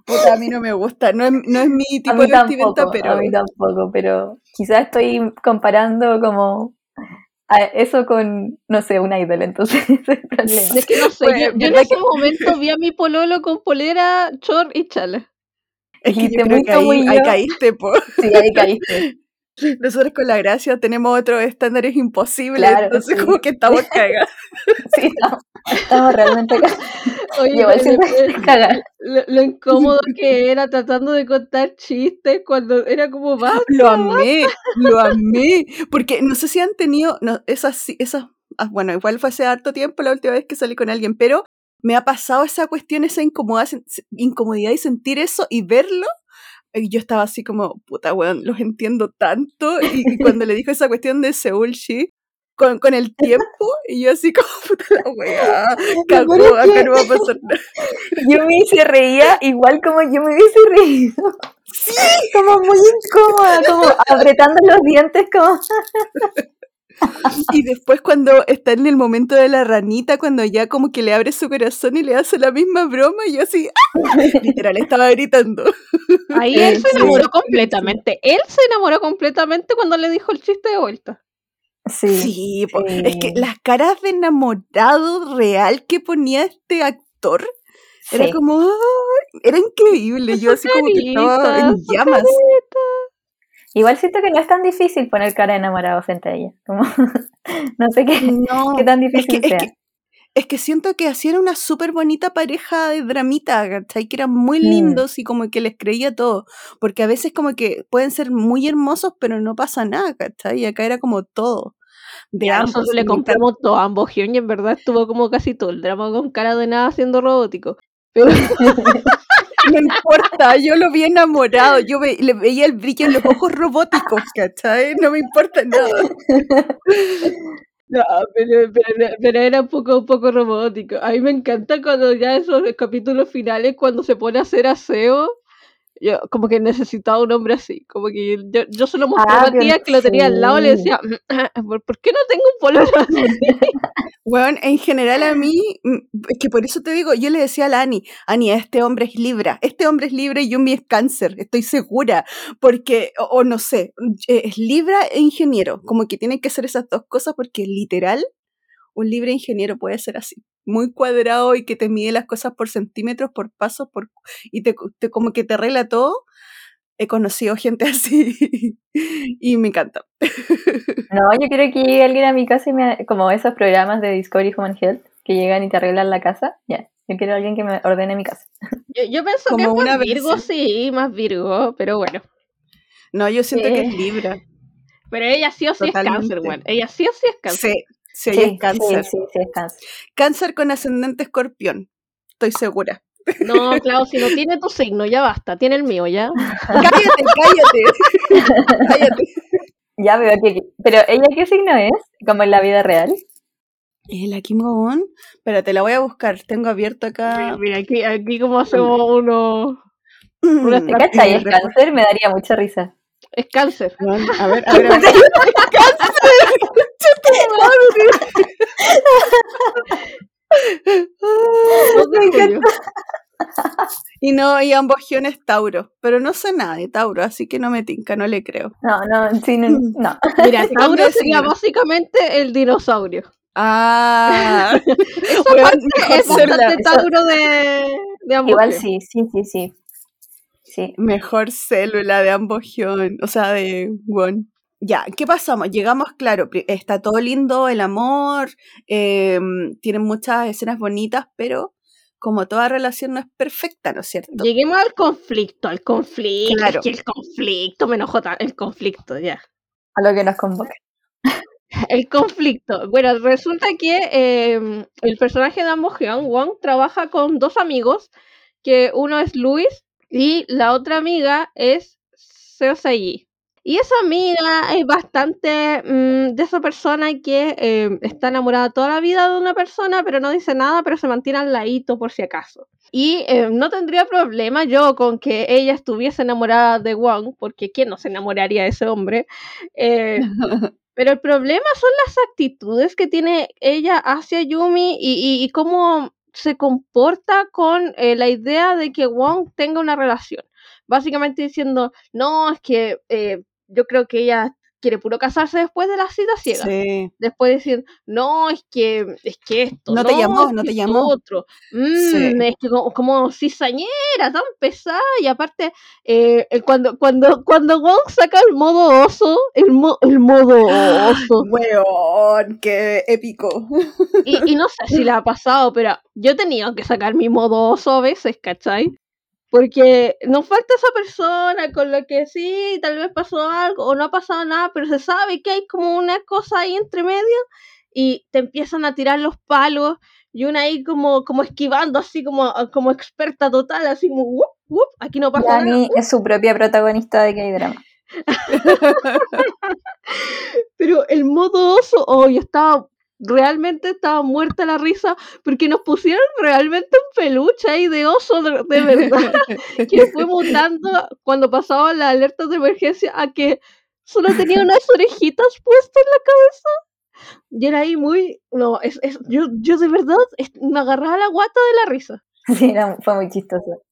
Speaker 1: Puta, a mí no me gusta. No es, no es mi tipo de vestimenta,
Speaker 2: tampoco,
Speaker 1: pero.
Speaker 2: a mí tampoco, pero quizás estoy comparando como a eso con, no sé, un idol, entonces ese es el problema.
Speaker 3: Es que no sé,
Speaker 1: Pues,
Speaker 3: yo, yo en
Speaker 1: ¿verdad
Speaker 3: ese momento vi a mi pololo con polera, short y chala.
Speaker 1: Es que yo creo que
Speaker 2: como
Speaker 1: ahí, ahí
Speaker 2: yo.
Speaker 1: caíste, po.
Speaker 2: Sí, ahí caíste.
Speaker 1: Nosotros con la gracia tenemos otros estándares imposibles,
Speaker 2: Claro,
Speaker 1: entonces
Speaker 2: sí.
Speaker 1: como que estamos cagados.
Speaker 2: Sí, estamos, estamos realmente cagados.
Speaker 3: Oye,
Speaker 2: igual
Speaker 3: lo- lo- incómodo que era tratando de contar chistes cuando era como basta.
Speaker 1: Lo amé, lo amé. Porque no sé si han tenido no, esas, esas, ah, bueno, igual fue hace harto tiempo la última vez que salí con alguien, pero me ha pasado esa cuestión, esa incomodidad, incomodidad y sentir eso y verlo. Y yo estaba así como, puta weón, los entiendo tanto. Y, y cuando le dijo esa cuestión de Seúl Shi, con, con el tiempo, y yo así como, puta la weá, cagó, acá no va a pasar nada.
Speaker 2: Yo me se reía igual como yo me hubiese reído.
Speaker 1: Sí,
Speaker 2: Como muy incómoda, como apretando los dientes, como.
Speaker 1: Y después cuando está en el momento de la ranita, cuando ya como que le abre su corazón y le hace la misma broma, y yo así, ¡ah! literal, estaba gritando.
Speaker 3: Ahí
Speaker 2: Sí,
Speaker 3: él se
Speaker 2: sí.
Speaker 3: enamoró completamente. Él se enamoró completamente cuando le dijo el chiste de vuelta.
Speaker 2: Sí.
Speaker 1: Sí, es que las caras de enamorado real que ponía este actor, era
Speaker 2: sí.
Speaker 1: como, ¡ay! era increíble, yo así como que estaba en llamas.
Speaker 2: Igual siento que no es tan difícil poner cara de enamorado frente a ella. Como, no sé qué,
Speaker 1: No,
Speaker 2: qué tan
Speaker 1: es
Speaker 2: difícil
Speaker 1: que, es
Speaker 2: sea.
Speaker 1: que, es que siento que hacían una súper bonita pareja de dramita, ¿cachai? Que eran muy
Speaker 2: Mm.
Speaker 1: lindos y como que les creía todo. Porque a veces como que pueden ser muy hermosos, pero no pasa nada, ¿cachai? Y acá era como todo. De
Speaker 3: Ya,
Speaker 1: ambos.
Speaker 3: nosotros le compramos todo a ambos y en verdad estuvo como casi todo el drama con cara de nada siendo robótico. Pero
Speaker 1: No importa, yo lo vi enamorado, yo le veía el brillo en los ojos robóticos, ¿cachai? No me importa nada.
Speaker 3: No, pero- pero era un poco, un poco robótico. A mí me encanta cuando ya esos capítulos finales, cuando se pone a hacer aseo, yo como que necesitaba un hombre así. Como que yo, yo se lo mostraba
Speaker 2: Ah,
Speaker 3: a tía que lo tenía al lado y le decía, ¿por, qué no tengo un pololo así?
Speaker 1: Bueno, en general a mí, mm, es que por eso te digo, yo le decía a la Ani, Ani, este hombre es Libra, este hombre es Libra y Yumi es Cáncer, estoy segura, porque, o, o no sé, eh, es Libra e ingeniero, como que tienen que ser esas dos cosas porque literal, un Libra ingeniero puede ser así, muy cuadrado y que te mide las cosas por centímetros, por pasos, por, y te, te- como que te arregla todo. He conocido gente así y me encanta.
Speaker 2: No, yo quiero que llegue alguien a mi casa y me, como esos programas de Discovery Human Health que llegan y te arreglan la casa. Ya, yo quiero alguien que me ordene mi casa.
Speaker 3: Yo, yo pienso que es
Speaker 1: Como una
Speaker 3: más Virgo,
Speaker 1: versión.
Speaker 3: sí, más Virgo, pero bueno.
Speaker 1: No, yo siento que es Libra.
Speaker 3: Pero ella sí o sí es cáncer, weón. Ella sí o sí es cáncer.
Speaker 1: Sí, sí, es cáncer.
Speaker 2: Sí, sí, sí, es cáncer.
Speaker 1: Cáncer con ascendente escorpión. Estoy segura.
Speaker 3: No, claro, si no tiene tu signo, ya basta. Tiene el mío, ya.
Speaker 1: Cállate, cállate. cállate.
Speaker 2: Ya veo que... Pero ella, ¿qué signo es? Como en la vida real.
Speaker 1: ¿El aquí Mogón? Espérate, la voy a buscar. Tengo abierto
Speaker 3: Mira,
Speaker 1: acá.
Speaker 3: mira, aquí, aquí como hacemos uno... una
Speaker 2: ¿Te cachai? Es cáncer, me daría mucha risa.
Speaker 3: Es cáncer.
Speaker 1: Bueno, A ver, a ver. a ver.
Speaker 3: Dos de
Speaker 2: Me.
Speaker 1: Y no, y ambos guiones Tauro. Pero no sé nada de Tauro, así que no me tinca, no le creo.
Speaker 2: No, no, sí, no. no.
Speaker 3: Mira, Tauro sería básicamente el dinosaurio.
Speaker 1: Ah,
Speaker 3: Esa
Speaker 1: Weón,
Speaker 3: parte es bastante Tauro de, de ambos
Speaker 2: Igual sí, sí, sí, sí. Sí.
Speaker 1: mejor célula de ambos guion, o sea, de Won. Ya, ¿qué pasamos? Llegamos, claro, está todo lindo, el amor, eh, tienen muchas escenas bonitas, pero como toda relación no es perfecta, ¿no es cierto?
Speaker 3: Lleguemos al conflicto, al conflicto.
Speaker 1: Claro.
Speaker 3: Es que el conflicto me enojó el conflicto, ya.
Speaker 2: A lo que nos convoca.
Speaker 3: El conflicto. Bueno, resulta que eh, el personaje de Ambo Hyun, Wong, trabaja con dos amigos, que uno es Luis y la otra amiga es Seo Sayi. Y esa amiga es bastante mm, de esa persona que eh, está enamorada toda la vida de una persona, pero no dice nada, pero se mantiene al ladito por si acaso. Y eh, no tendría problema yo con que ella estuviese enamorada de Wong, porque ¿quién no se enamoraría de ese hombre? Eh, pero el problema son las actitudes que tiene ella hacia Yumi y, y- y cómo se comporta con eh, la idea de que Wong tenga una relación. Básicamente diciendo, no, es que eh, yo creo que ella quiere puro casarse después de la cita ciega.
Speaker 1: Sí.
Speaker 3: Después decir, no, es que, es que esto.
Speaker 1: No te llamó,
Speaker 3: es
Speaker 1: no te llamó".
Speaker 3: Otro. Mm,
Speaker 1: Sí.
Speaker 3: Es que como, como cizañera, tan pesada. Y aparte, eh, cuando, cuando, cuando Wong saca el modo oso, el, mo- el modo oso.
Speaker 1: Weón, qué épico.
Speaker 3: Y, y no sé si le ha pasado, pero yo he tenido que sacar mi modo oso a veces, ¿cachai? Porque nos falta esa persona con la que sí, tal vez pasó algo o no ha pasado nada, pero se sabe que hay como una cosa ahí entre medio y te empiezan a tirar los palos y una ahí como, como esquivando, así como, como experta total, así como, "Wup, wup, aquí no pasa nada.
Speaker 2: Es su propia protagonista de K-drama.
Speaker 3: Pero el modo oso, oh, yo estaba, realmente estaba muerta la risa porque nos pusieron realmente un peluche ahí de oso de, de verdad que fue mutando cuando pasaba la alerta de emergencia a que solo tenía unas orejitas puestas en la cabeza. Y era ahí muy, no, es, es- yo, yo de verdad es- me agarraba la guata de la risa.
Speaker 2: Sí, era- fue muy chistoso.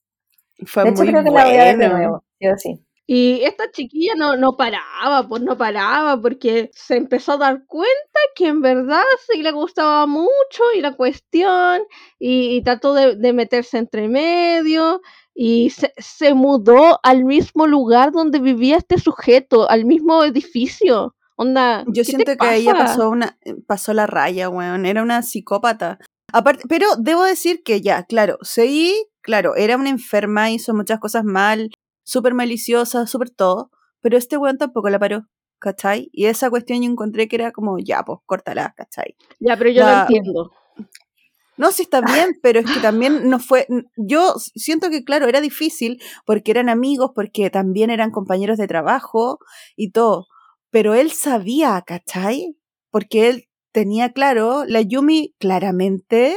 Speaker 1: Fue
Speaker 2: de hecho,
Speaker 1: muy
Speaker 2: creo que la voy a ver de nuevo. Yo sí.
Speaker 3: Y esta chiquilla no, no paraba, pues no paraba, porque se empezó a dar cuenta que en verdad sí le gustaba mucho y la cuestión, y, y trató de, de meterse entre medio, y se, se mudó al mismo lugar donde vivía este sujeto, al mismo edificio. Onda,
Speaker 1: Yo
Speaker 3: ¿qué te
Speaker 1: siento que ella pasó una pasó la raya, weón. Era una psicópata. Aparte, pero debo decir que ya, claro, Sei, claro, era una enferma, hizo muchas cosas mal, súper maliciosa, súper todo, pero este weón tampoco la paró, ¿cachai? Y esa cuestión yo encontré que era como, ya, pues, córtala, ¿cachai?
Speaker 3: Ya, pero yo
Speaker 1: La-
Speaker 3: lo entiendo.
Speaker 1: No, sí está bien, pero es que también no fue. Yo siento que, claro, era difícil porque eran amigos, porque también eran compañeros de trabajo y todo. Pero él sabía, ¿cachai? Porque él tenía claro, la Yumi claramente,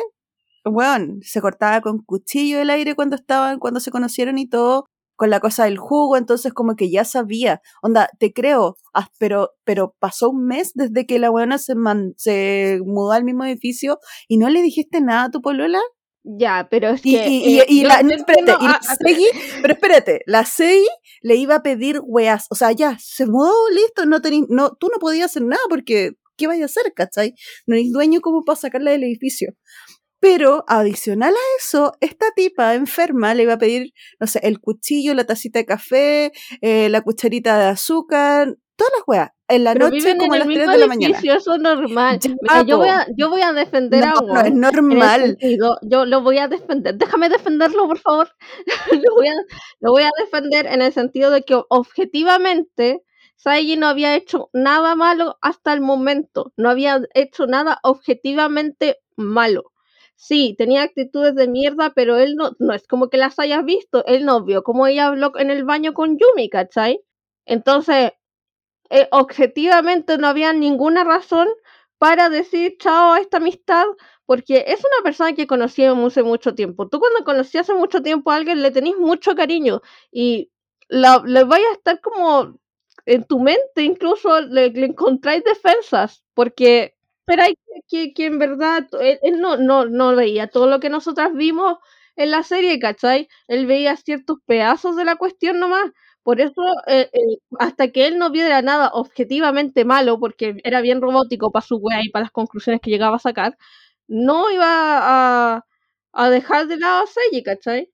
Speaker 1: bueno, se cortaba con cuchillo el aire cuando estaban, cuando se conocieron y todo, con la cosa del jugo, entonces como que ya sabía. Onda, te creo, ah, pero, pero pasó un mes desde que la buena se, man- se mudó al mismo edificio y no le dijiste nada a tu polola.
Speaker 3: Ya, pero es
Speaker 1: Y,
Speaker 3: que.
Speaker 1: y,
Speaker 3: eh,
Speaker 1: y la, no, espérate, y la Sei, pero espérate, la Sei le iba a pedir weas, o sea, ya, se mudó, listo, no tení, no, tú no podías hacer nada porque, ¿qué vaya a hacer, cachai? No eres dueño como para sacarla del edificio. Pero, adicional a eso, esta tipa enferma le iba a pedir, no sé, el cuchillo, la tacita de café, eh, la cucharita de azúcar, todas las weas, en la
Speaker 3: pero
Speaker 1: noche como a las
Speaker 3: el
Speaker 1: 3
Speaker 3: mismo
Speaker 1: de la mañana.
Speaker 3: eso es normal.
Speaker 1: Ya,
Speaker 3: Mira, yo, voy a, yo voy a defender a
Speaker 1: No, es normal.
Speaker 3: sentido, yo lo voy a defender. Déjame defenderlo, por favor. lo, voy a, lo voy a defender en el sentido de que objetivamente Saiji no había hecho nada malo hasta el momento. No había hecho nada objetivamente malo. Sí, tenía actitudes de mierda, pero él no, no es como que las hayas visto. Él no vio cómo ella habló en el baño con Yumi, ¿cachai? Entonces, eh, objetivamente no había ninguna razón para decir chao a esta amistad, porque es una persona que conocí hace mucho tiempo. Tú cuando conocí hace mucho tiempo a alguien le tenés mucho cariño y le vaya a estar como en tu mente, incluso le, le encontráis defensas, porque pero hay que, que, en verdad él, no, no, no veía todo lo que nosotras vimos en la serie, ¿cachai? Él veía ciertos pedazos de la cuestión nomás. Por eso, eh, hasta que él no viera nada objetivamente malo, porque era bien robótico para su wea y para las conclusiones que llegaba a sacar, no iba a, a dejar de lado a Seiji, ¿cachai?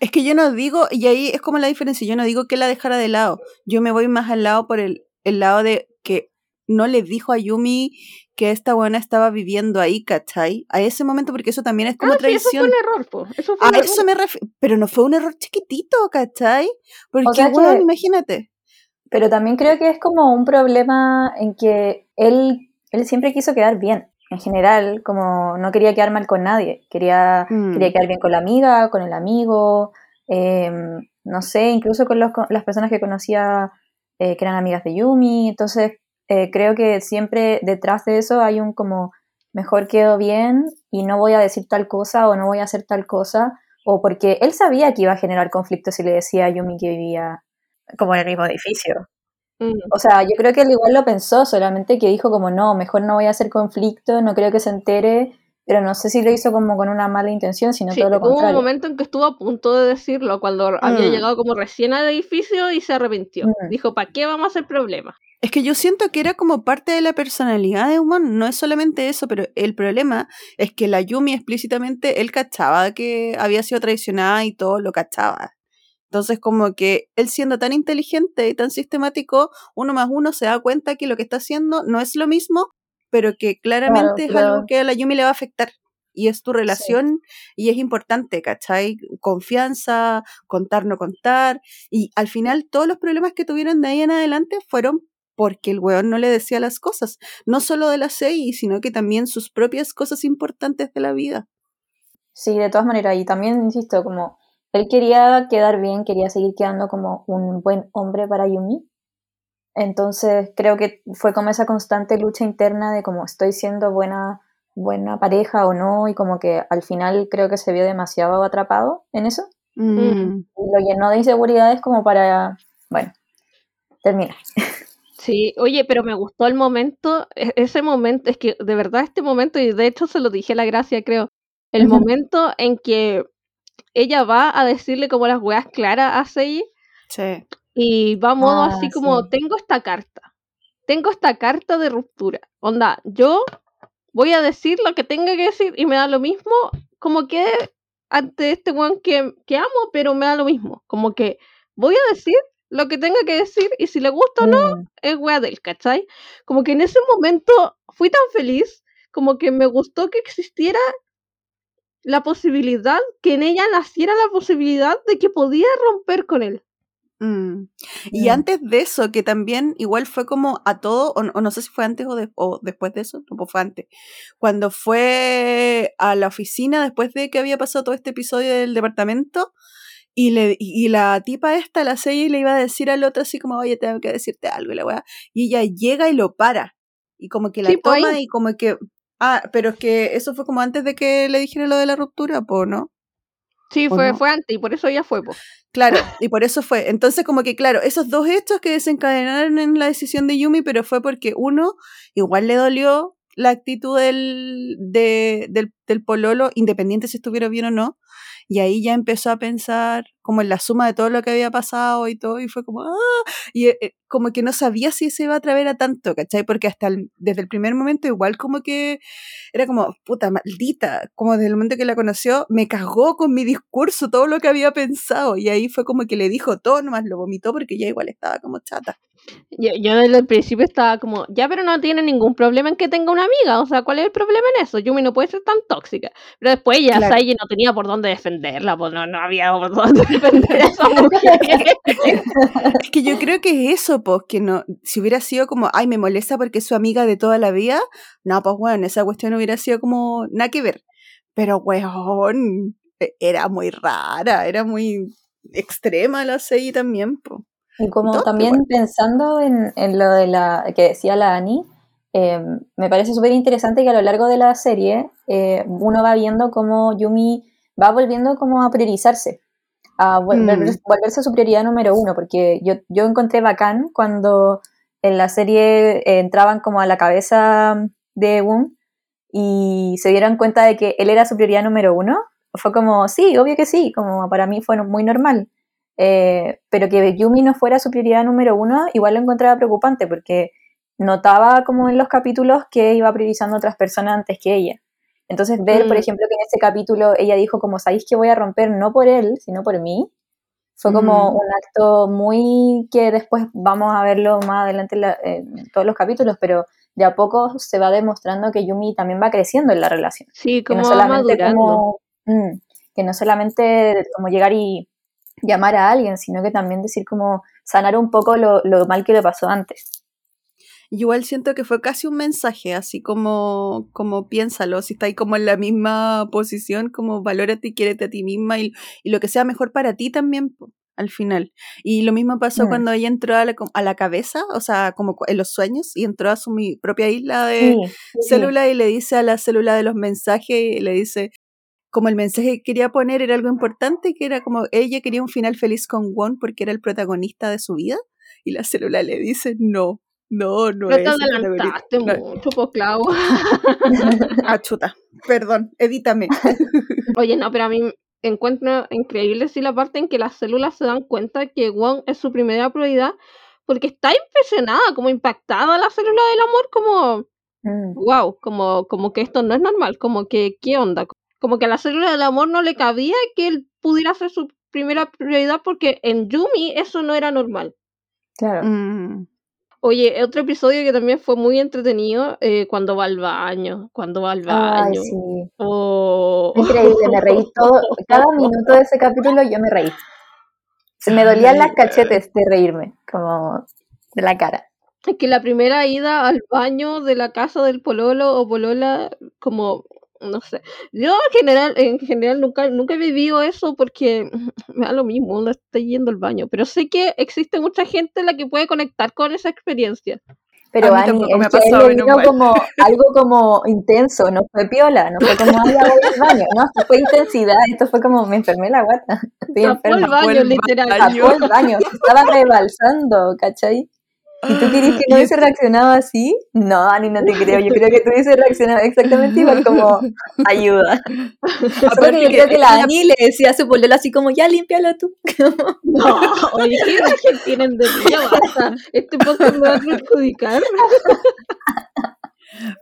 Speaker 1: Es que yo no digo, y ahí es como la diferencia, yo no digo que la dejara de lado, yo me voy más al lado por el, el lado de que no le dijo a Yumi que esta buena estaba viviendo ahí, ¿cachai? A ese momento, porque eso también es como
Speaker 3: Ah, sí, eso
Speaker 1: traición.
Speaker 3: fue un error, po. Eso fue
Speaker 1: A
Speaker 3: un error.
Speaker 1: eso me. Pero no fue un error chiquitito, ¿cachai? Porque,
Speaker 2: sea que-
Speaker 1: weón, imagínate.
Speaker 2: Pero también creo que es como un problema en que él, él siempre quiso quedar bien. En general, como no quería quedar mal con nadie. Quería,
Speaker 1: Mm.
Speaker 2: quería quedar bien con la amiga, con el amigo, em, no sé, incluso con los- con las personas que conocía eh, que eran amigas de Yumi. Entonces, eh, creo que siempre detrás de eso hay un como, mejor quedo bien y no voy a decir tal cosa o no voy a hacer tal cosa. O porque él sabía que iba a generar conflicto si le decía a Yumi que vivía como en el mismo edificio.
Speaker 3: Mm.
Speaker 2: O sea, yo creo que él igual lo pensó, solamente que dijo como no, mejor no voy a hacer conflicto, no creo que se entere, pero no sé si lo hizo como con una mala intención, sino
Speaker 3: Sí,
Speaker 2: todo lo
Speaker 3: hubo un
Speaker 2: contrario.
Speaker 3: momento en que estuvo a punto de decirlo, cuando había
Speaker 1: Mm.
Speaker 3: llegado como recién al edificio y se arrepintió.
Speaker 2: Mm.
Speaker 3: Dijo, ¿para qué vamos a hacer problemas?
Speaker 1: Es que yo siento que era como parte de la personalidad de Humon, no es solamente eso, pero el problema es que la Yumi explícitamente, él cachaba que había sido traicionada y todo lo cachaba. Entonces como que él siendo tan inteligente y tan sistemático, uno más uno se da cuenta que lo que está haciendo no es lo mismo, pero que claramente es algo que a la Yumi le va a afectar. Y es tu relación y es importante, ¿cachai? Confianza, contar, no contar. Y al final todos los problemas que tuvieron de ahí en adelante fueron porque el weón no le decía las cosas, no solo de la CI, sino que también sus propias cosas importantes de la vida.
Speaker 2: Sí, de todas maneras, y también, insisto, como él quería quedar bien, quería seguir quedando como un buen hombre para Yumi. Entonces creo que fue como esa constante lucha interna de como estoy siendo buena, buena pareja o no, y como que al final creo que se vio demasiado atrapado en eso.
Speaker 1: Mm.
Speaker 2: Y lo llenó de inseguridades como para, bueno, terminar.
Speaker 3: Sí, oye, pero me gustó el momento, e- ese momento, es que de verdad este momento, y de hecho se lo dije a la Gracia, creo, el momento en que ella va a decirle como las weas claras a Sei
Speaker 1: Sí.
Speaker 3: Y va a modo
Speaker 2: Ah,
Speaker 3: así como, tengo esta carta, tengo esta carta de ruptura, onda, yo voy a decir lo que tenga que decir y me da lo mismo como que ante este weón que, que amo, pero me da lo mismo, como que voy a decir lo que tenga que decir y si le gusta o no,
Speaker 2: Mm,
Speaker 3: es wea del, ¿cachai? Como que en ese momento fui tan feliz, como que me gustó que existiera la posibilidad, que en ella naciera la posibilidad de que podía romper con él.
Speaker 1: Mm. Y antes de eso, que también igual fue como a todo, o, no- o no sé si fue antes o, de- o después de eso, no, pues fue antes, cuando fue a la oficina después de que había pasado todo este episodio del departamento, y, le, y la tipa esta, la serie, le iba a decir al otro así como, oye, tengo que decirte algo, y la weá, y ella llega y lo para, y como que la
Speaker 3: Sí, pues,
Speaker 1: toma y como que, ah, pero es que eso fue como antes de que le dijera lo de la ruptura, po, ¿no?
Speaker 3: Sí,
Speaker 1: ¿O
Speaker 3: fue,
Speaker 1: no?
Speaker 3: fue antes y por eso ella fue, po.
Speaker 1: Claro, y por eso fue. Entonces, como que, claro, esos dos hechos que desencadenaron en la decisión de Yumi, pero fue porque uno, igual le dolió la actitud del, de, del, del pololo, independiente si estuviera bien o no. Y ahí ya empezó a pensar como en la suma de todo lo que había pasado y todo, y fue como, ¡ah! Y eh, eh, como que no sabía si se iba a atrever a tanto, ¿cachai? Porque hasta el- desde el primer momento, igual como que era como, puta maldita, como desde el momento que la conoció, me cagó con mi discurso todo lo que había pensado. Y ahí fue como que le dijo todo, nomás lo vomitó porque ya igual estaba como chata.
Speaker 3: Yo, yo desde el principio estaba como, ya, pero no tiene ningún problema en que tenga una amiga. O sea, ¿cuál es el problema en eso? Yumi no puede ser tan tóxica. Pero después ya
Speaker 1: Claro.
Speaker 3: Saiji no tenía por dónde defenderla, pues no, no había por dónde defender a esa mujer.
Speaker 1: Es que yo creo que es eso, pues, que no, si hubiera sido como, ay, me molesta porque es su amiga de toda la vida, no, pues, bueno, esa cuestión hubiera sido como, nada que ver. Pero, weón, e- era muy rara, era muy extrema la serie también, pues.
Speaker 2: Y como también pensando en, en lo de la que decía la Ani, eh, me parece súper interesante que a lo largo de la serie eh, uno va viendo cómo Yumi va volviendo como a priorizarse, a
Speaker 1: Mm.
Speaker 2: volver- volverse su prioridad número uno, porque yo, yo encontré bacán cuando en la serie eh, entraban como a la cabeza de Woon y se dieron cuenta de que él era su prioridad número uno. Fue como, sí, obvio que sí, como para mí fue muy normal. Eh, pero que Yumi no fuera su prioridad número uno, igual lo encontraba preocupante porque notaba como en los capítulos que iba priorizando a otras personas antes que ella. Entonces ver, por
Speaker 3: Mm.
Speaker 2: ejemplo, que en este capítulo ella dijo como, ¿sabéis que voy a romper no por él, sino por mí? Fue como
Speaker 1: Mm.
Speaker 2: un acto muy que después vamos a verlo más adelante en, la- en todos los capítulos, pero de a poco se va demostrando que Yumi también va creciendo en la relación.
Speaker 3: Sí,
Speaker 2: Que
Speaker 3: como
Speaker 2: no
Speaker 3: va
Speaker 2: solamente como, mm, que no solamente como llegar y llamar a alguien, sino que también decir como sanar un poco lo, lo mal que le pasó antes.
Speaker 1: Yo Igual siento que fue casi un mensaje, así como, como piénsalo, si estáis como en la misma posición, como valórate y quiérete a ti misma y, y lo que sea mejor para ti también al final. Y lo mismo pasó
Speaker 2: Mm.
Speaker 1: cuando ella entró a la, a la cabeza, o sea, como en los sueños, y entró a su mi propia isla de
Speaker 2: Sí, sí, sí.
Speaker 1: célula y le dice a la célula de los mensajes, y le dice, como el mensaje que quería poner era algo importante, que era como ella quería un final feliz con Won porque era el protagonista de su vida, y la célula le dice, no, no, no es.
Speaker 3: te
Speaker 1: el protagonista".
Speaker 3: adelantaste
Speaker 1: No.
Speaker 3: mucho, pues Clau.
Speaker 1: Ah, chuta. Perdón, edítame.
Speaker 3: Oye, no, pero a mí encuentro increíble sí la parte en que las células se dan cuenta que Wong es su primera prioridad porque está impresionada, como impactada la célula del amor, como
Speaker 2: Mm,
Speaker 3: wow, como, como que esto no es normal, como que qué onda, como que a la célula del amor no le cabía que él pudiera ser su primera prioridad porque en Yumi eso no era normal.
Speaker 2: claro.
Speaker 1: Mm.
Speaker 3: Oye, otro episodio que también fue muy entretenido, eh, cuando va al baño, cuando va al
Speaker 2: Ay,
Speaker 3: baño.
Speaker 2: sí.
Speaker 3: Oh.
Speaker 2: Increíble, me reí todo, cada minuto de ese capítulo yo me reí. Se me dolían las cachetes de reírme, como de la cara.
Speaker 3: Es que la primera ida al baño de la casa del pololo o polola, como, no sé. Yo en general, en general nunca, nunca he vivido eso porque me da lo mismo, uno está yendo al baño. Pero sé que existe mucha gente en la que puede conectar con esa experiencia.
Speaker 2: Pero
Speaker 1: A mí
Speaker 2: Ani,
Speaker 1: me ha pasado,
Speaker 2: vino como algo como intenso, no fue piola, no fue como voy al baño, no, esto fue intensidad, esto fue como me enfermé la guata, estoy
Speaker 3: el
Speaker 2: enferma.
Speaker 3: baño,
Speaker 1: el
Speaker 3: literal.
Speaker 1: baño.
Speaker 2: Tapó el baño, se estaba rebalsando, ¿cachai? ¿Y tú querías que no
Speaker 1: Y
Speaker 2: hubiese reaccionado así? No, Ani, no te creo. Yo creo que tú hubiese reaccionado exactamente igual como ayuda.
Speaker 1: Aparte
Speaker 2: yo creo que la Ani le decía a su pololo así como, ya límpialo tú.
Speaker 3: No, oye, ¿qué imagen tienen de mí? Ya basta. Este podcast me va a perjudicar.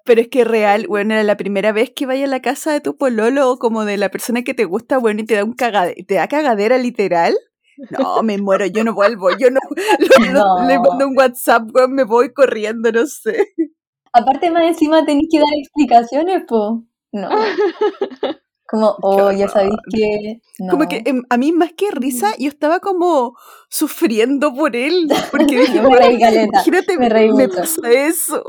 Speaker 1: Pero es que real, bueno, era la primera vez que vaya a la casa de tu pololo o como de la persona que te gusta, bueno, y te da un cagade te da cagadera literal. No, me muero, yo no vuelvo, yo no, lo- lo-
Speaker 2: No.
Speaker 1: le mando un WhatsApp, weón, me voy corriendo, no sé.
Speaker 2: Aparte más encima tenés que dar explicaciones, po. No. Como, oh, ya sabéis que... No.
Speaker 1: Como que em, a mí más que risa, yo estaba como sufriendo por él, porque dije,
Speaker 2: me reí
Speaker 1: imagínate,
Speaker 2: me reí
Speaker 1: me pasa eso.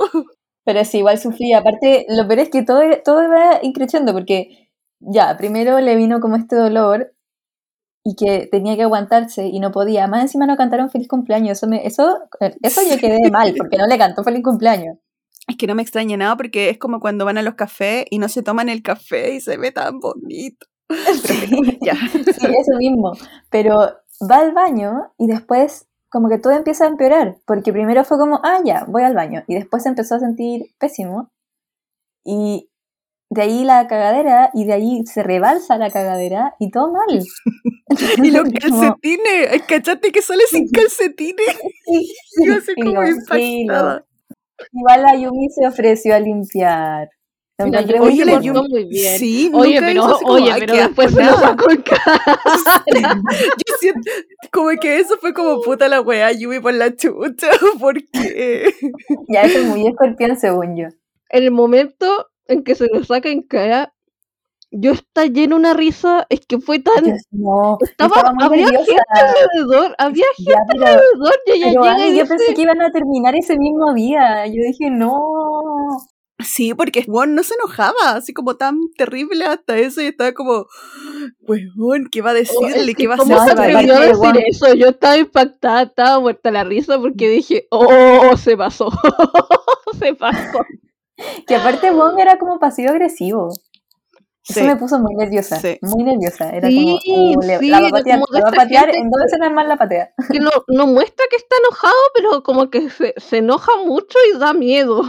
Speaker 2: Pero sí, igual sufrí. Aparte, lo peor es que todo, todo va increciendo porque ya, primero le vino como este dolor y que tenía que aguantarse y no podía. Más encima no cantaron feliz cumpleaños. Eso, me, eso, eso yo quedé mal porque no le cantó feliz cumpleaños.
Speaker 1: Es que no me extraña nada porque es como cuando van a los cafés y no se toman el café y se ve tan bonito.
Speaker 2: Sí,
Speaker 1: Ya.
Speaker 2: sí, eso mismo. Pero va al baño y después como que todo empieza a empeorar, porque primero fue como, ah, ya, voy al baño, y después se empezó a sentir pésimo, y de ahí la cagadera, y de ahí se rebalsa la cagadera, y todo mal.
Speaker 1: Y los
Speaker 2: Como-
Speaker 1: calcetines, ¿cachaste que sale sin calcetines?
Speaker 2: Sí,
Speaker 1: Yo así
Speaker 2: sí,
Speaker 1: como impactada.
Speaker 2: Igual la Yumi se ofreció a limpiar.
Speaker 1: Oye, la
Speaker 3: portó muy bien.
Speaker 1: Sí,
Speaker 3: Oye, pero,
Speaker 1: como,
Speaker 3: oye,
Speaker 1: "Ay,
Speaker 3: pero después se lo
Speaker 1: nada".
Speaker 3: sacó en cara.
Speaker 1: Yo siento como que eso fue como puta la weá, Yumi por la chucha, ¿por qué?
Speaker 2: Ya, eso es muy escorpión según yo.
Speaker 3: En el momento en que se lo saca en cara, yo estallé en una risa, es que fue tan...
Speaker 2: Dios, no,
Speaker 3: Estaba,
Speaker 2: estaba muy
Speaker 3: había
Speaker 2: nerviosa.
Speaker 3: gente alrededor, había gente
Speaker 2: Ya, pero,
Speaker 3: alrededor, y ella
Speaker 2: pero
Speaker 3: llega
Speaker 2: Ani,
Speaker 3: y
Speaker 2: yo
Speaker 3: dice,
Speaker 2: pensé que iban a terminar ese mismo día. Yo dije, no.
Speaker 1: Sí, porque Juan no se enojaba, así como tan terrible hasta eso, y estaba como, weón, ¿qué va a
Speaker 3: "Oh,
Speaker 1: decirle? ¿Qué va a
Speaker 3: ¿cómo
Speaker 1: hacer?
Speaker 2: y
Speaker 1: ¿Se
Speaker 3: atrevió a decir
Speaker 2: guau.
Speaker 3: eso? Yo estaba impactada, estaba muerta la risa porque dije, oh, se pasó, se pasó.
Speaker 2: Que aparte Wong era como pasivo-agresivo. Eso
Speaker 1: Sí.
Speaker 2: me puso muy nerviosa.
Speaker 1: Sí.
Speaker 2: Muy nerviosa. Era
Speaker 3: Sí,
Speaker 2: como, uh, le-
Speaker 3: sí,
Speaker 2: la va a patear, la va a patear, en dos
Speaker 3: que-
Speaker 2: escenas más la patea.
Speaker 3: Que no, no muestra que está enojado, pero como que se, se enoja mucho y da miedo.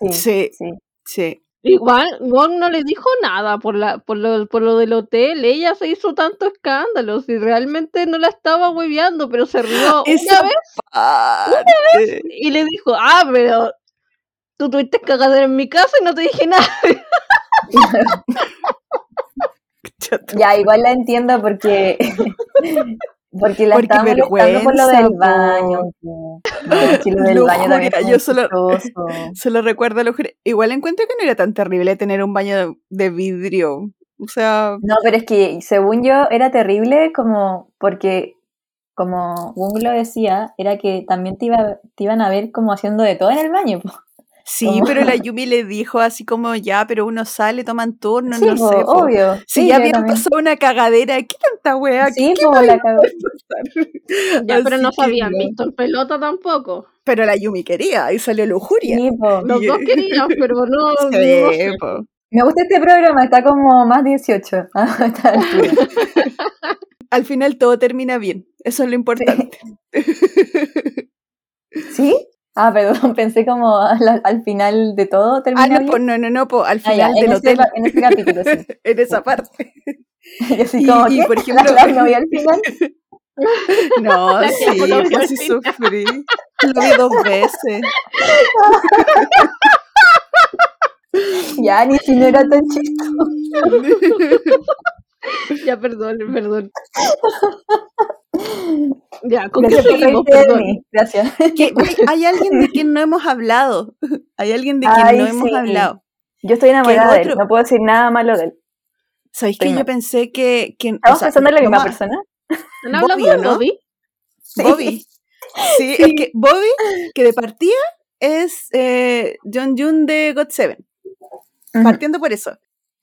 Speaker 2: Sí,
Speaker 1: Sí.
Speaker 2: sí.
Speaker 1: Sí.
Speaker 3: Igual, Wong no le dijo nada por, la, por, lo, por lo del hotel. Ella se hizo tanto escándalo. Si realmente no la estaba hueveando, pero se rió
Speaker 1: Esa
Speaker 3: una vez
Speaker 1: parte.
Speaker 3: y le dijo: Ah, pero tú tuviste cagadera en mi casa y no te dije nada.
Speaker 2: Ya, igual la entiendo porque Porque la
Speaker 1: Porque
Speaker 2: molestando por lo
Speaker 1: vergüenza,
Speaker 2: del baño. po. Lo del baño también
Speaker 1: yo solo-
Speaker 2: chistoso.
Speaker 1: Se lo recuerdo, lo juro. Igual encuentro que no era tan terrible tener un baño de, vidrio. O sea,
Speaker 2: No, pero es que según yo era terrible como porque como Wong lo decía, era que también te, iba, te iban a ver como haciendo de todo en el baño. po.
Speaker 1: Sí,
Speaker 2: ¿Cómo?
Speaker 1: pero la Yumi le dijo así como ya, pero uno sale, toman turno,
Speaker 2: sí,
Speaker 1: no
Speaker 2: po,
Speaker 1: sé. po.
Speaker 2: obvio.
Speaker 1: Si
Speaker 2: Sí,
Speaker 1: ya
Speaker 2: también.
Speaker 1: pasado una cagadera, ¿qué tanta wea?
Speaker 2: Sí,
Speaker 1: ¿Qué más
Speaker 2: la?
Speaker 3: Ya, pero no se habían
Speaker 1: no.
Speaker 3: visto en pelota tampoco.
Speaker 1: Pero la Yumi quería y salió lujuria.
Speaker 2: Sí, po.
Speaker 3: Los dos querían, pero no, no
Speaker 1: Sí, po.
Speaker 2: Me gusta este programa, está como más 18 a esta altura.
Speaker 1: Al final todo termina bien. Eso es lo importante.
Speaker 2: ¿Sí? Ah, perdón, pensé como al, al final de todo
Speaker 1: Ah,
Speaker 2: termina
Speaker 1: no, no, no, no, po, al
Speaker 2: Ah, ya,
Speaker 1: final
Speaker 2: en
Speaker 1: del
Speaker 2: ese
Speaker 1: hotel.
Speaker 2: en ese capítulo, sí.
Speaker 1: en esa parte.
Speaker 2: Y así como,
Speaker 1: y
Speaker 2: ¿qué?
Speaker 1: por
Speaker 2: ¿La,
Speaker 1: ejemplo-
Speaker 2: la novia al final?
Speaker 1: No,
Speaker 3: La
Speaker 1: sí,
Speaker 3: final.
Speaker 1: sufrí. Lo vi dos veces.
Speaker 2: Ya, ni si no era tan chistoso.
Speaker 3: Ya, perdón, perdón. Ya, ¿con qué
Speaker 2: Gracias por
Speaker 3: seguimos?
Speaker 2: Gracias.
Speaker 1: Hay alguien de quien no hemos hablado. Hay alguien de quien
Speaker 2: Ay,
Speaker 1: no hemos hablado.
Speaker 2: Yo estoy enamorada de él, no puedo decir nada malo de él.
Speaker 1: ¿Sabéis que yo pensé que. que o
Speaker 2: ¿Estamos
Speaker 1: sea,
Speaker 2: pensando en la misma persona?
Speaker 3: ¿Han hablado
Speaker 1: Bobby, ¿o
Speaker 3: de
Speaker 1: no?
Speaker 3: Bobby?
Speaker 2: Sí.
Speaker 1: Bobby. Sí, es que Bobby, que de partida es eh, John Jun de God Seven. Partiendo por eso.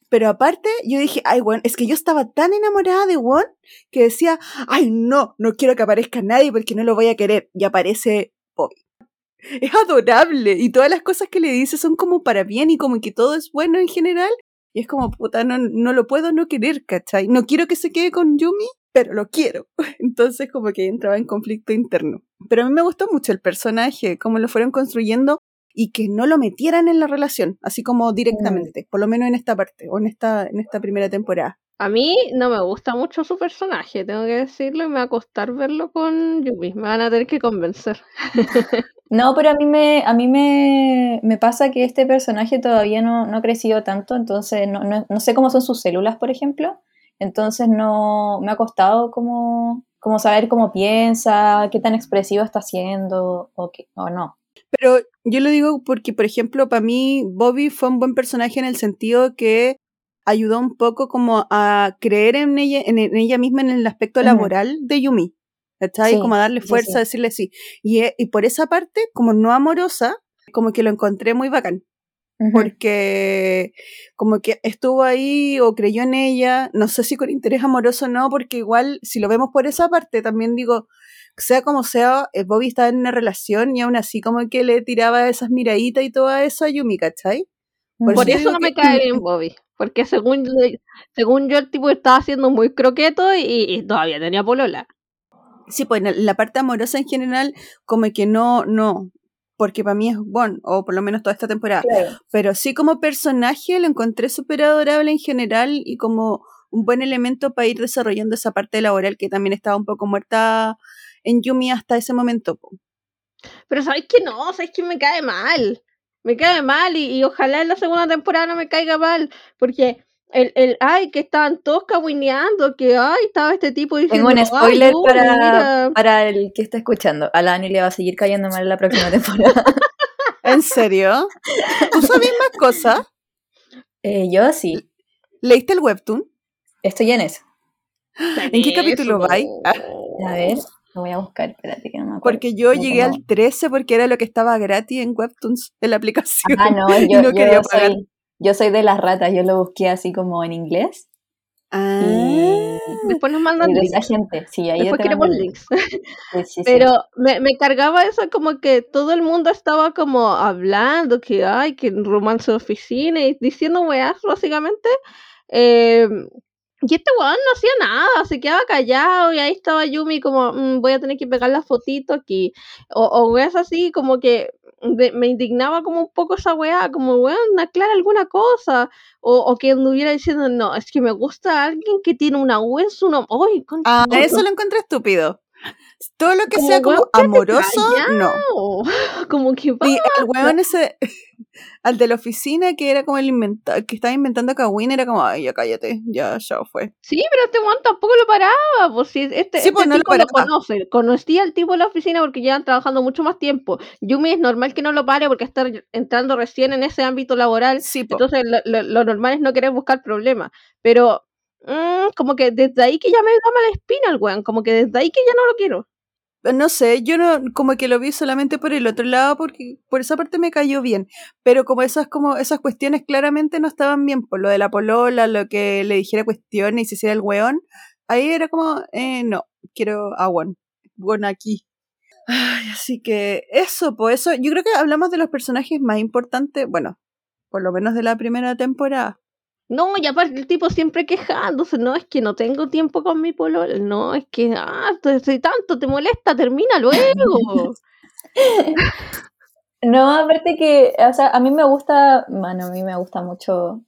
Speaker 1: Pero aparte, yo dije, ay, bueno, es que yo estaba tan enamorada de Won que decía, ay, no, no quiero que aparezca nadie porque no lo voy a querer. Y aparece Bobby. Es adorable y todas las cosas que le dice son como para bien y como que todo es bueno en general. Y es como, puta, no, no lo puedo no querer, ¿cachai? No quiero que se quede con Yumi, pero lo quiero. Entonces como que entraba en conflicto interno. Pero a mí me gustó mucho el personaje, cómo lo fueron construyendo y que no lo metieran en la relación, así como directamente, por lo menos en esta parte, o en esta, en esta primera temporada.
Speaker 3: A mí no me gusta mucho su personaje, tengo que decirlo, y me va a costar verlo con Yumi. Me van a tener que convencer.
Speaker 2: No, pero a mí me, a mí me, me pasa que este personaje todavía no, no ha crecido tanto, entonces no, no, no sé cómo son sus células, por ejemplo. Entonces no me ha costado como, como saber cómo piensa, qué tan expresivo está haciendo o, qué- o no.
Speaker 1: Pero yo lo digo porque, por ejemplo, para mí Bobby fue un buen personaje en el sentido que ayudó un poco como a creer en ella, en, en ella misma en el aspecto laboral de Yumi. ¿Cachai?
Speaker 2: Sí,
Speaker 1: como a darle fuerza,
Speaker 2: sí.
Speaker 1: decirle sí. Y, eh, y por esa parte, como no amorosa, como que lo encontré muy bacán. Porque como que estuvo ahí o creyó en ella, no sé si con interés amoroso o no, porque igual si lo vemos por esa parte, también digo, sea como sea, eh, Bobby estaba en una relación y aún así como que le tiraba esas miraditas y todo eso a Yumi, ¿cachai? Por
Speaker 3: Por
Speaker 1: eso
Speaker 3: no me cae bien Bobby. Porque según, según yo, el tipo estaba siendo muy croqueto y, y todavía tenía polola.
Speaker 1: Sí, pues en la parte amorosa en general, como que no, no, porque para mí es bueno, o por lo menos toda esta temporada.
Speaker 2: Claro.
Speaker 1: Pero sí como personaje lo encontré súper adorable en general y como un buen elemento para ir desarrollando esa parte laboral que también estaba un poco muerta en Yumi hasta ese momento.
Speaker 3: Pero ¿sabes que no? ¿Sabes que me cae mal? Me cae mal y, y ojalá en la segunda temporada no me caiga mal. Porque el, el ay, que estaban todos caguineando, que ay, estaba este tipo diciendo.
Speaker 2: Tengo un
Speaker 3: "Ay,
Speaker 2: spoiler para,
Speaker 3: mira".
Speaker 2: para el que está escuchando. A la Ani le va a seguir cayendo mal en la próxima temporada.
Speaker 1: ¿En serio? ¿Tú sabías más cosas?
Speaker 2: Eh, yo sí,
Speaker 1: ¿Leíste el webtoon?
Speaker 2: estoy en eso.
Speaker 1: ¿En qué capítulo vais? Ah.
Speaker 2: A ver, lo voy a buscar, espérate que no me acuerdo.
Speaker 1: Porque yo
Speaker 2: No
Speaker 1: llegué
Speaker 2: tengo-
Speaker 1: al 13 porque era lo que estaba gratis en webtoons, en la aplicación.
Speaker 2: Ah, no, yo,
Speaker 1: no
Speaker 2: yo
Speaker 1: quería pagar.
Speaker 2: soy, yo soy de las ratas, yo lo busqué así como en inglés.
Speaker 1: Ah.
Speaker 2: Y,
Speaker 3: Después nos mandan links.
Speaker 2: esa gente, sí, ahí
Speaker 3: Después queremos links.
Speaker 2: Sí, sí.
Speaker 3: Pero me, me cargaba eso como que todo el mundo estaba como hablando que ay, que romance de oficina y diciendo weas básicamente. Eh, y este weón no hacía nada, se quedaba callado y ahí estaba Yumi como "Mm, voy a tener que pegar la fotito aquí. O, o weas así como que de- me indignaba como un poco esa wea, como weón, aclara alguna cosa. O, o que anduviera diciendo, no, es que me gusta alguien que tiene una U en su nombre. ¡Ay, concha
Speaker 1: Ah, eso lo encontré estúpido. Todo lo que
Speaker 3: Como,
Speaker 1: sea como amoroso, no.
Speaker 3: Como que va.
Speaker 1: Y el weón ese, al de la oficina que era como el inventa que estaba inventando Kawin, era como, ay, ya cállate, ya, ya fue.
Speaker 3: Sí, pero este weón tampoco lo paraba. Pues si este,
Speaker 1: Sí, pues,
Speaker 3: este
Speaker 1: no lo
Speaker 3: tipo lo,
Speaker 1: paraba.
Speaker 3: conoce. Conocía al tipo de la oficina porque llevan trabajando mucho más tiempo. Yumi es normal que no lo pare porque está entrando recién en ese ámbito laboral.
Speaker 1: Sí.
Speaker 3: Entonces lo, lo- lo normal es no querer buscar problemas. Pero mm, como que desde ahí que ya me da mala espina el weón. Como que desde ahí que ya no lo quiero.
Speaker 1: No sé, yo no, como que lo vi solamente por el otro lado, porque por esa parte me cayó bien. Pero como esas, como esas cuestiones claramente no estaban bien, por lo de la polola, lo que le dijera cuestiones y se hiciera el weón, ahí era como, eh, no, quiero a Won. Won aquí. Ay, así que eso, pues eso, yo creo que hablamos de los personajes más importantes, bueno, por lo menos de la primera temporada.
Speaker 3: No, y aparte el tipo siempre quejándose, no, es que no tengo tiempo con mi pololo, no, es que, ah, te- si tanto te molesta, termina luego.
Speaker 2: No, aparte que, o sea, a mí me gusta, bueno, a mí me gusta mucho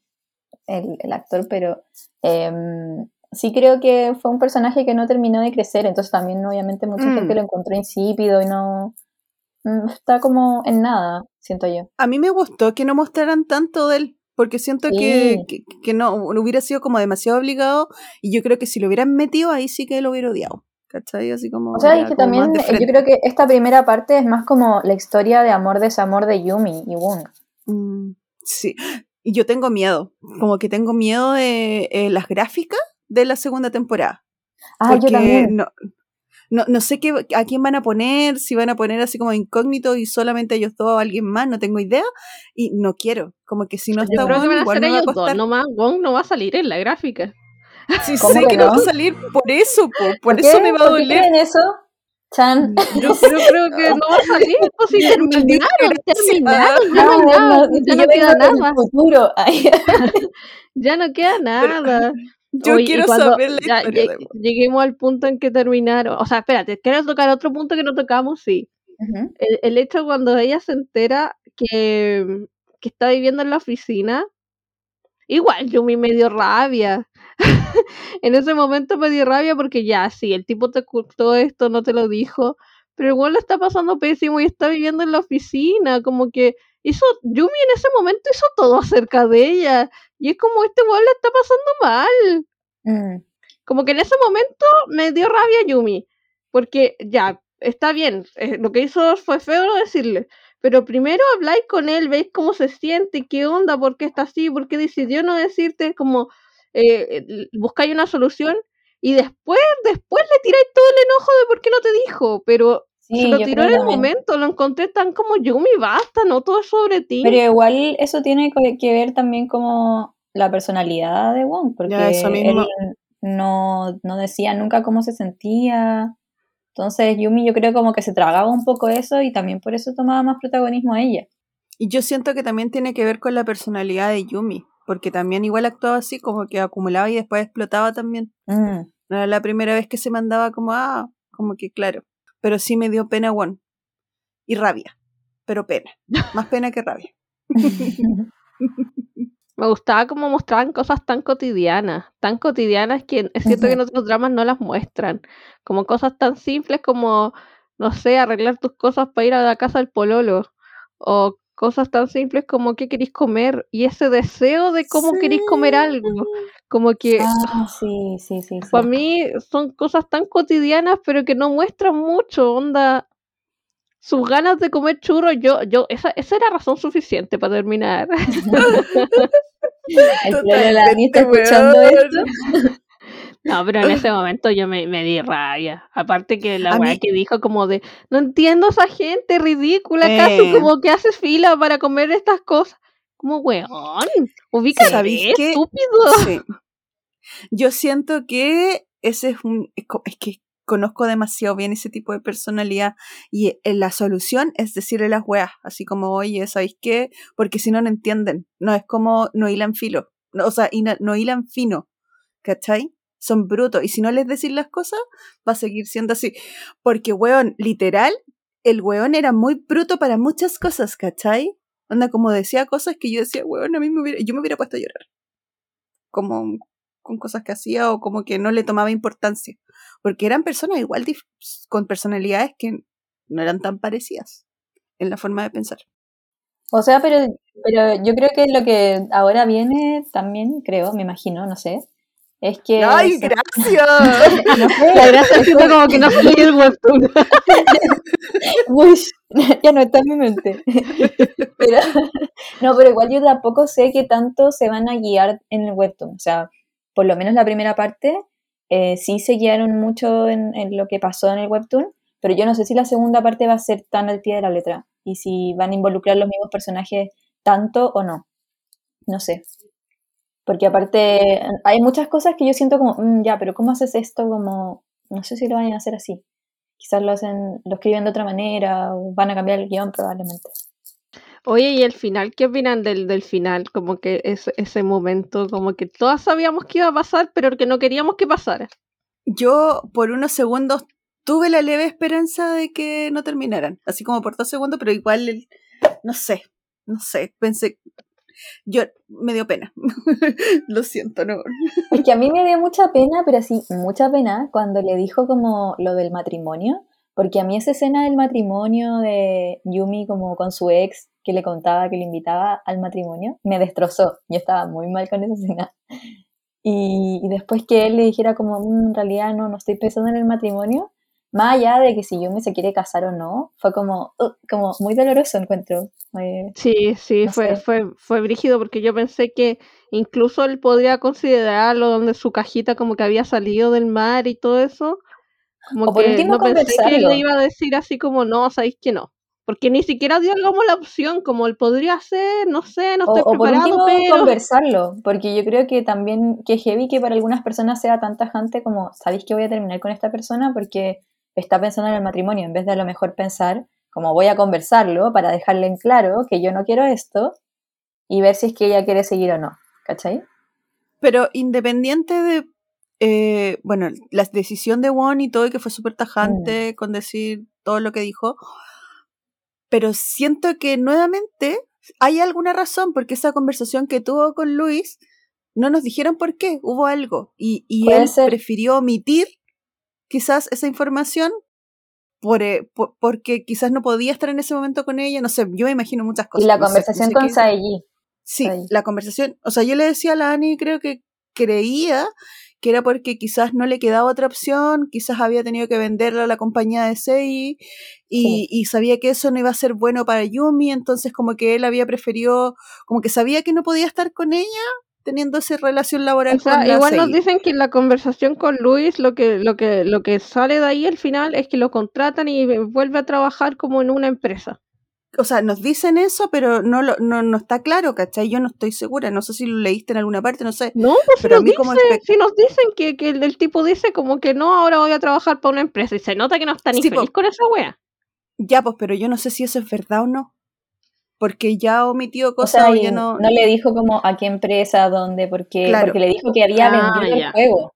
Speaker 2: el, el actor, pero em, sí creo que fue un personaje que no terminó de crecer, entonces también obviamente mucha
Speaker 1: Mm.
Speaker 2: gente lo encontró insípido y no está como en nada, siento yo.
Speaker 1: A mí me gustó que no mostraran tanto de él, porque siento que,
Speaker 2: Sí.
Speaker 1: que, que no, no hubiera sido como demasiado obligado, y yo creo que si lo hubieran metido ahí sí que lo hubiera odiado. ¿Cachai? Así como.
Speaker 2: O sea,
Speaker 1: ya
Speaker 2: es que también eh, yo creo que esta primera parte es más como la historia de amor-desamor de Yumi y Woon.
Speaker 1: Mm, sí. Y yo tengo miedo. Como que tengo miedo de eh, las gráficas de la segunda temporada.
Speaker 2: Ah, yo
Speaker 1: porque
Speaker 2: también.
Speaker 1: No, no, no sé qué, a quién van a poner, si van a poner así como incógnito y solamente ellos dos o alguien más, no tengo idea. Y no quiero. Como que si no
Speaker 3: Yo
Speaker 1: está
Speaker 3: creo que
Speaker 1: bueno,
Speaker 3: van a
Speaker 1: igual
Speaker 3: ser
Speaker 1: me va a
Speaker 3: dos, nomás Wong no va a salir en la gráfica.
Speaker 1: Sí,
Speaker 2: ¿Cómo
Speaker 1: sé
Speaker 2: que
Speaker 1: no va a salir por eso, po, por
Speaker 2: ¿Por
Speaker 1: eso me va a
Speaker 2: ¿Por qué
Speaker 1: doler.
Speaker 2: creen eso? Chan.
Speaker 3: Yo, yo creo que no va a salir, pues si terminaron, terminaron, ya no hay nada,
Speaker 2: no,
Speaker 3: ya no queda nada,
Speaker 2: futuro.
Speaker 3: Ya no queda nada.
Speaker 1: Yo quiero
Speaker 3: cuando
Speaker 1: saber la
Speaker 3: ya
Speaker 1: historia
Speaker 3: lleg-
Speaker 1: de Wong.
Speaker 3: lleguemos al punto en que terminaron, o sea, espérate, quiero tocar otro punto que no tocamos, sí. El, el hecho cuando ella se entera que, que está viviendo en la oficina, igual Yumi me dio rabia. en ese momento me dio rabia porque ya, sí, el tipo te ocultó esto, no te lo dijo, pero igual lo está pasando pésimo y está viviendo en la oficina, como que hizo, Yumi en ese momento hizo todo acerca de ella, y es como este igual le está pasando mal.
Speaker 2: Mm.
Speaker 3: Como que en ese momento me dio rabia Yumi, porque ya, está bien, eh, lo que hizo fue feo decirle, pero primero habláis con él, veis cómo se siente, qué onda, por qué está así, por qué decidió no decirte, como eh, l- buscáis una solución y después, después le tiráis todo el enojo de por qué no te dijo, pero se
Speaker 2: Sí,
Speaker 3: lo
Speaker 2: yo
Speaker 3: tiró en el momento, lo encontré tan como Yumi, basta, no todo es sobre ti.
Speaker 2: Pero igual eso tiene que ver también como la personalidad de Wong, porque
Speaker 1: Ya,
Speaker 2: él no, no decía nunca cómo se sentía. Entonces Yumi yo creo como que se tragaba un poco eso y también por eso tomaba más protagonismo a ella.
Speaker 1: Y yo siento que también tiene que ver con la personalidad de Yumi, porque también igual actuaba así, como que acumulaba y después explotaba también.
Speaker 2: Mm.
Speaker 1: No era la primera vez que se mandaba como, ah, como que claro. Pero sí me dio pena Won. Y rabia. Pero pena. Más pena que rabia.
Speaker 3: Me gustaba cómo mostraban cosas tan cotidianas, tan cotidianas que es cierto que en otros dramas no las muestran. Como cosas tan simples como, no sé, arreglar tus cosas para ir a la casa del pololo. O cosas tan simples como qué queréis comer. Y ese deseo de cómo queréis comer algo. Como que
Speaker 2: Ah, sí, sí, sí,
Speaker 3: para mí son cosas tan cotidianas pero que no muestran mucho. Onda, sus ganas de comer churros, yo, yo, esa, esa era razón suficiente para terminar.
Speaker 2: El la escuchando esto.
Speaker 3: No, pero en ese momento yo me, me di rabia. Aparte que la weá
Speaker 1: mí-
Speaker 3: que dijo como de, no entiendo a esa gente ridícula.
Speaker 1: Eh.
Speaker 3: Como que haces fila para comer estas cosas. Como weón, ubícate,
Speaker 1: ¿Sabéis qué?
Speaker 3: estúpido.
Speaker 1: Sí. Yo siento que ese es un. Es que conozco demasiado bien ese tipo de personalidad y eh, la solución es decirle las weas, así como, oye, ¿sabéis qué? Porque si no, no entienden. No es como no hilan filo. No, o sea, hina- no hilan fino. ¿Cachai? Son brutos. Y si no les decís las cosas, va a seguir siendo así. Porque, weón, literal, el weón era muy bruto para muchas cosas, ¿cachai? Onda, como decía cosas que yo decía, weón, a mí me hubiera, yo me hubiera puesto a llorar. Como, con cosas que hacía o como que no le tomaba importancia. Porque eran personas igual con personalidades que no eran tan parecidas en la forma de pensar.
Speaker 2: O sea, pero, pero yo creo que lo que ahora viene también, creo, me imagino, no sé, es que...
Speaker 1: ¡Ay, gracias!
Speaker 3: no sé, la gracia es como que no soy el webtoon.
Speaker 2: Uy, ya no está en mi mente. Pero, no, pero igual yo tampoco sé qué tanto se van a guiar en el webtoon. O sea, por lo menos la primera parte eh, sí se guiaron mucho en, en, lo que pasó en el webtoon, pero yo no sé si la segunda parte va a ser tan al pie de la letra y si van a involucrar los mismos personajes tanto o no. No sé. Porque aparte hay muchas cosas que yo siento como, mm, ya, pero ¿cómo haces esto? Como, no sé si lo van a hacer así. Quizás lo hacen, lo escriben de otra manera o van a cambiar el guion probablemente.
Speaker 3: Oye, ¿y el final? ¿Qué opinan del, del final? Como que es, ese momento, como que todas sabíamos que iba a pasar, pero que no queríamos que pasara.
Speaker 1: Yo por unos segundos tuve la leve esperanza de que no terminaran, así como por dos segundos, pero igual, no sé, no sé, pensé, yo me dio pena, lo siento, no.
Speaker 2: Es a mí me dio mucha pena, pero sí, mucha pena cuando le dijo como lo del matrimonio, porque a mí esa escena del matrimonio de Yumi como con su ex, que le contaba, que le invitaba al matrimonio, me destrozó, yo estaba muy mal con esa escena. Y, después que él le dijera como, mm, en realidad no, no estoy pensando en el matrimonio, más allá de que si Yumi se quiere casar o no, fue como, uh, como muy doloroso encuentro.
Speaker 3: Eh, sí, sí, fue, fue, fue brígido porque yo pensé que incluso él podría considerarlo donde su cajita como que había salido del mar y todo eso. Como que no pensé que él le iba a decir así como, no, sabéis que no. Porque ni siquiera dio como la opción, como él podría ser, no sé, no estoy preparado, pero...
Speaker 2: conversarlo, porque yo creo que también que heavy que para algunas personas sea tan tajante como, ¿sabéis que voy a terminar con esta persona? Porque está pensando en el matrimonio, en vez de a lo mejor pensar, como voy a conversarlo para dejarle en claro que yo no quiero esto y ver si es que ella quiere seguir o no, ¿cachai?
Speaker 1: Pero independiente de, eh, bueno, la decisión de Won y todo, y que fue súper tajante mm. con decir todo lo que dijo, pero siento que nuevamente hay alguna razón porque esa conversación que tuvo con Luis no nos dijeron por qué, hubo algo y, y él prefirió omitir quizás esa información eh, por, porque quizás no podía estar en ese momento con ella, no sé, yo me imagino muchas cosas.
Speaker 2: Y la conversación con Saeji.
Speaker 1: Sí, la conversación, o sea, yo le decía a la Ani, creo que creía que era porque quizás no le quedaba otra opción, quizás había tenido que venderla a la compañía de Sei y, y, sabía que eso no iba a ser bueno para Yumi, entonces como que él había preferido, como que sabía que no podía estar con ella, teniendo esa relación laboral
Speaker 3: o sea, igual nos dicen que en la conversación con Luis lo que lo que lo que sale de ahí al final es que lo contratan y vuelve a trabajar como en una empresa
Speaker 1: o sea, nos dicen eso, pero no, lo, no, no está claro, ¿cachai? Yo no estoy segura, no sé si lo leíste en alguna parte, no sé.
Speaker 3: No, pues pero si, nos, si nos dicen que, que el, tipo dice como que no, ahora voy a trabajar para una empresa y se nota que no está ni feliz con esa wea.
Speaker 1: Ya, pues, pero yo no sé si eso es verdad o no porque ya omitió cosas o, ya no...
Speaker 2: No le dijo como a qué empresa, dónde, porque, porque le dijo que había ah, vendido el juego.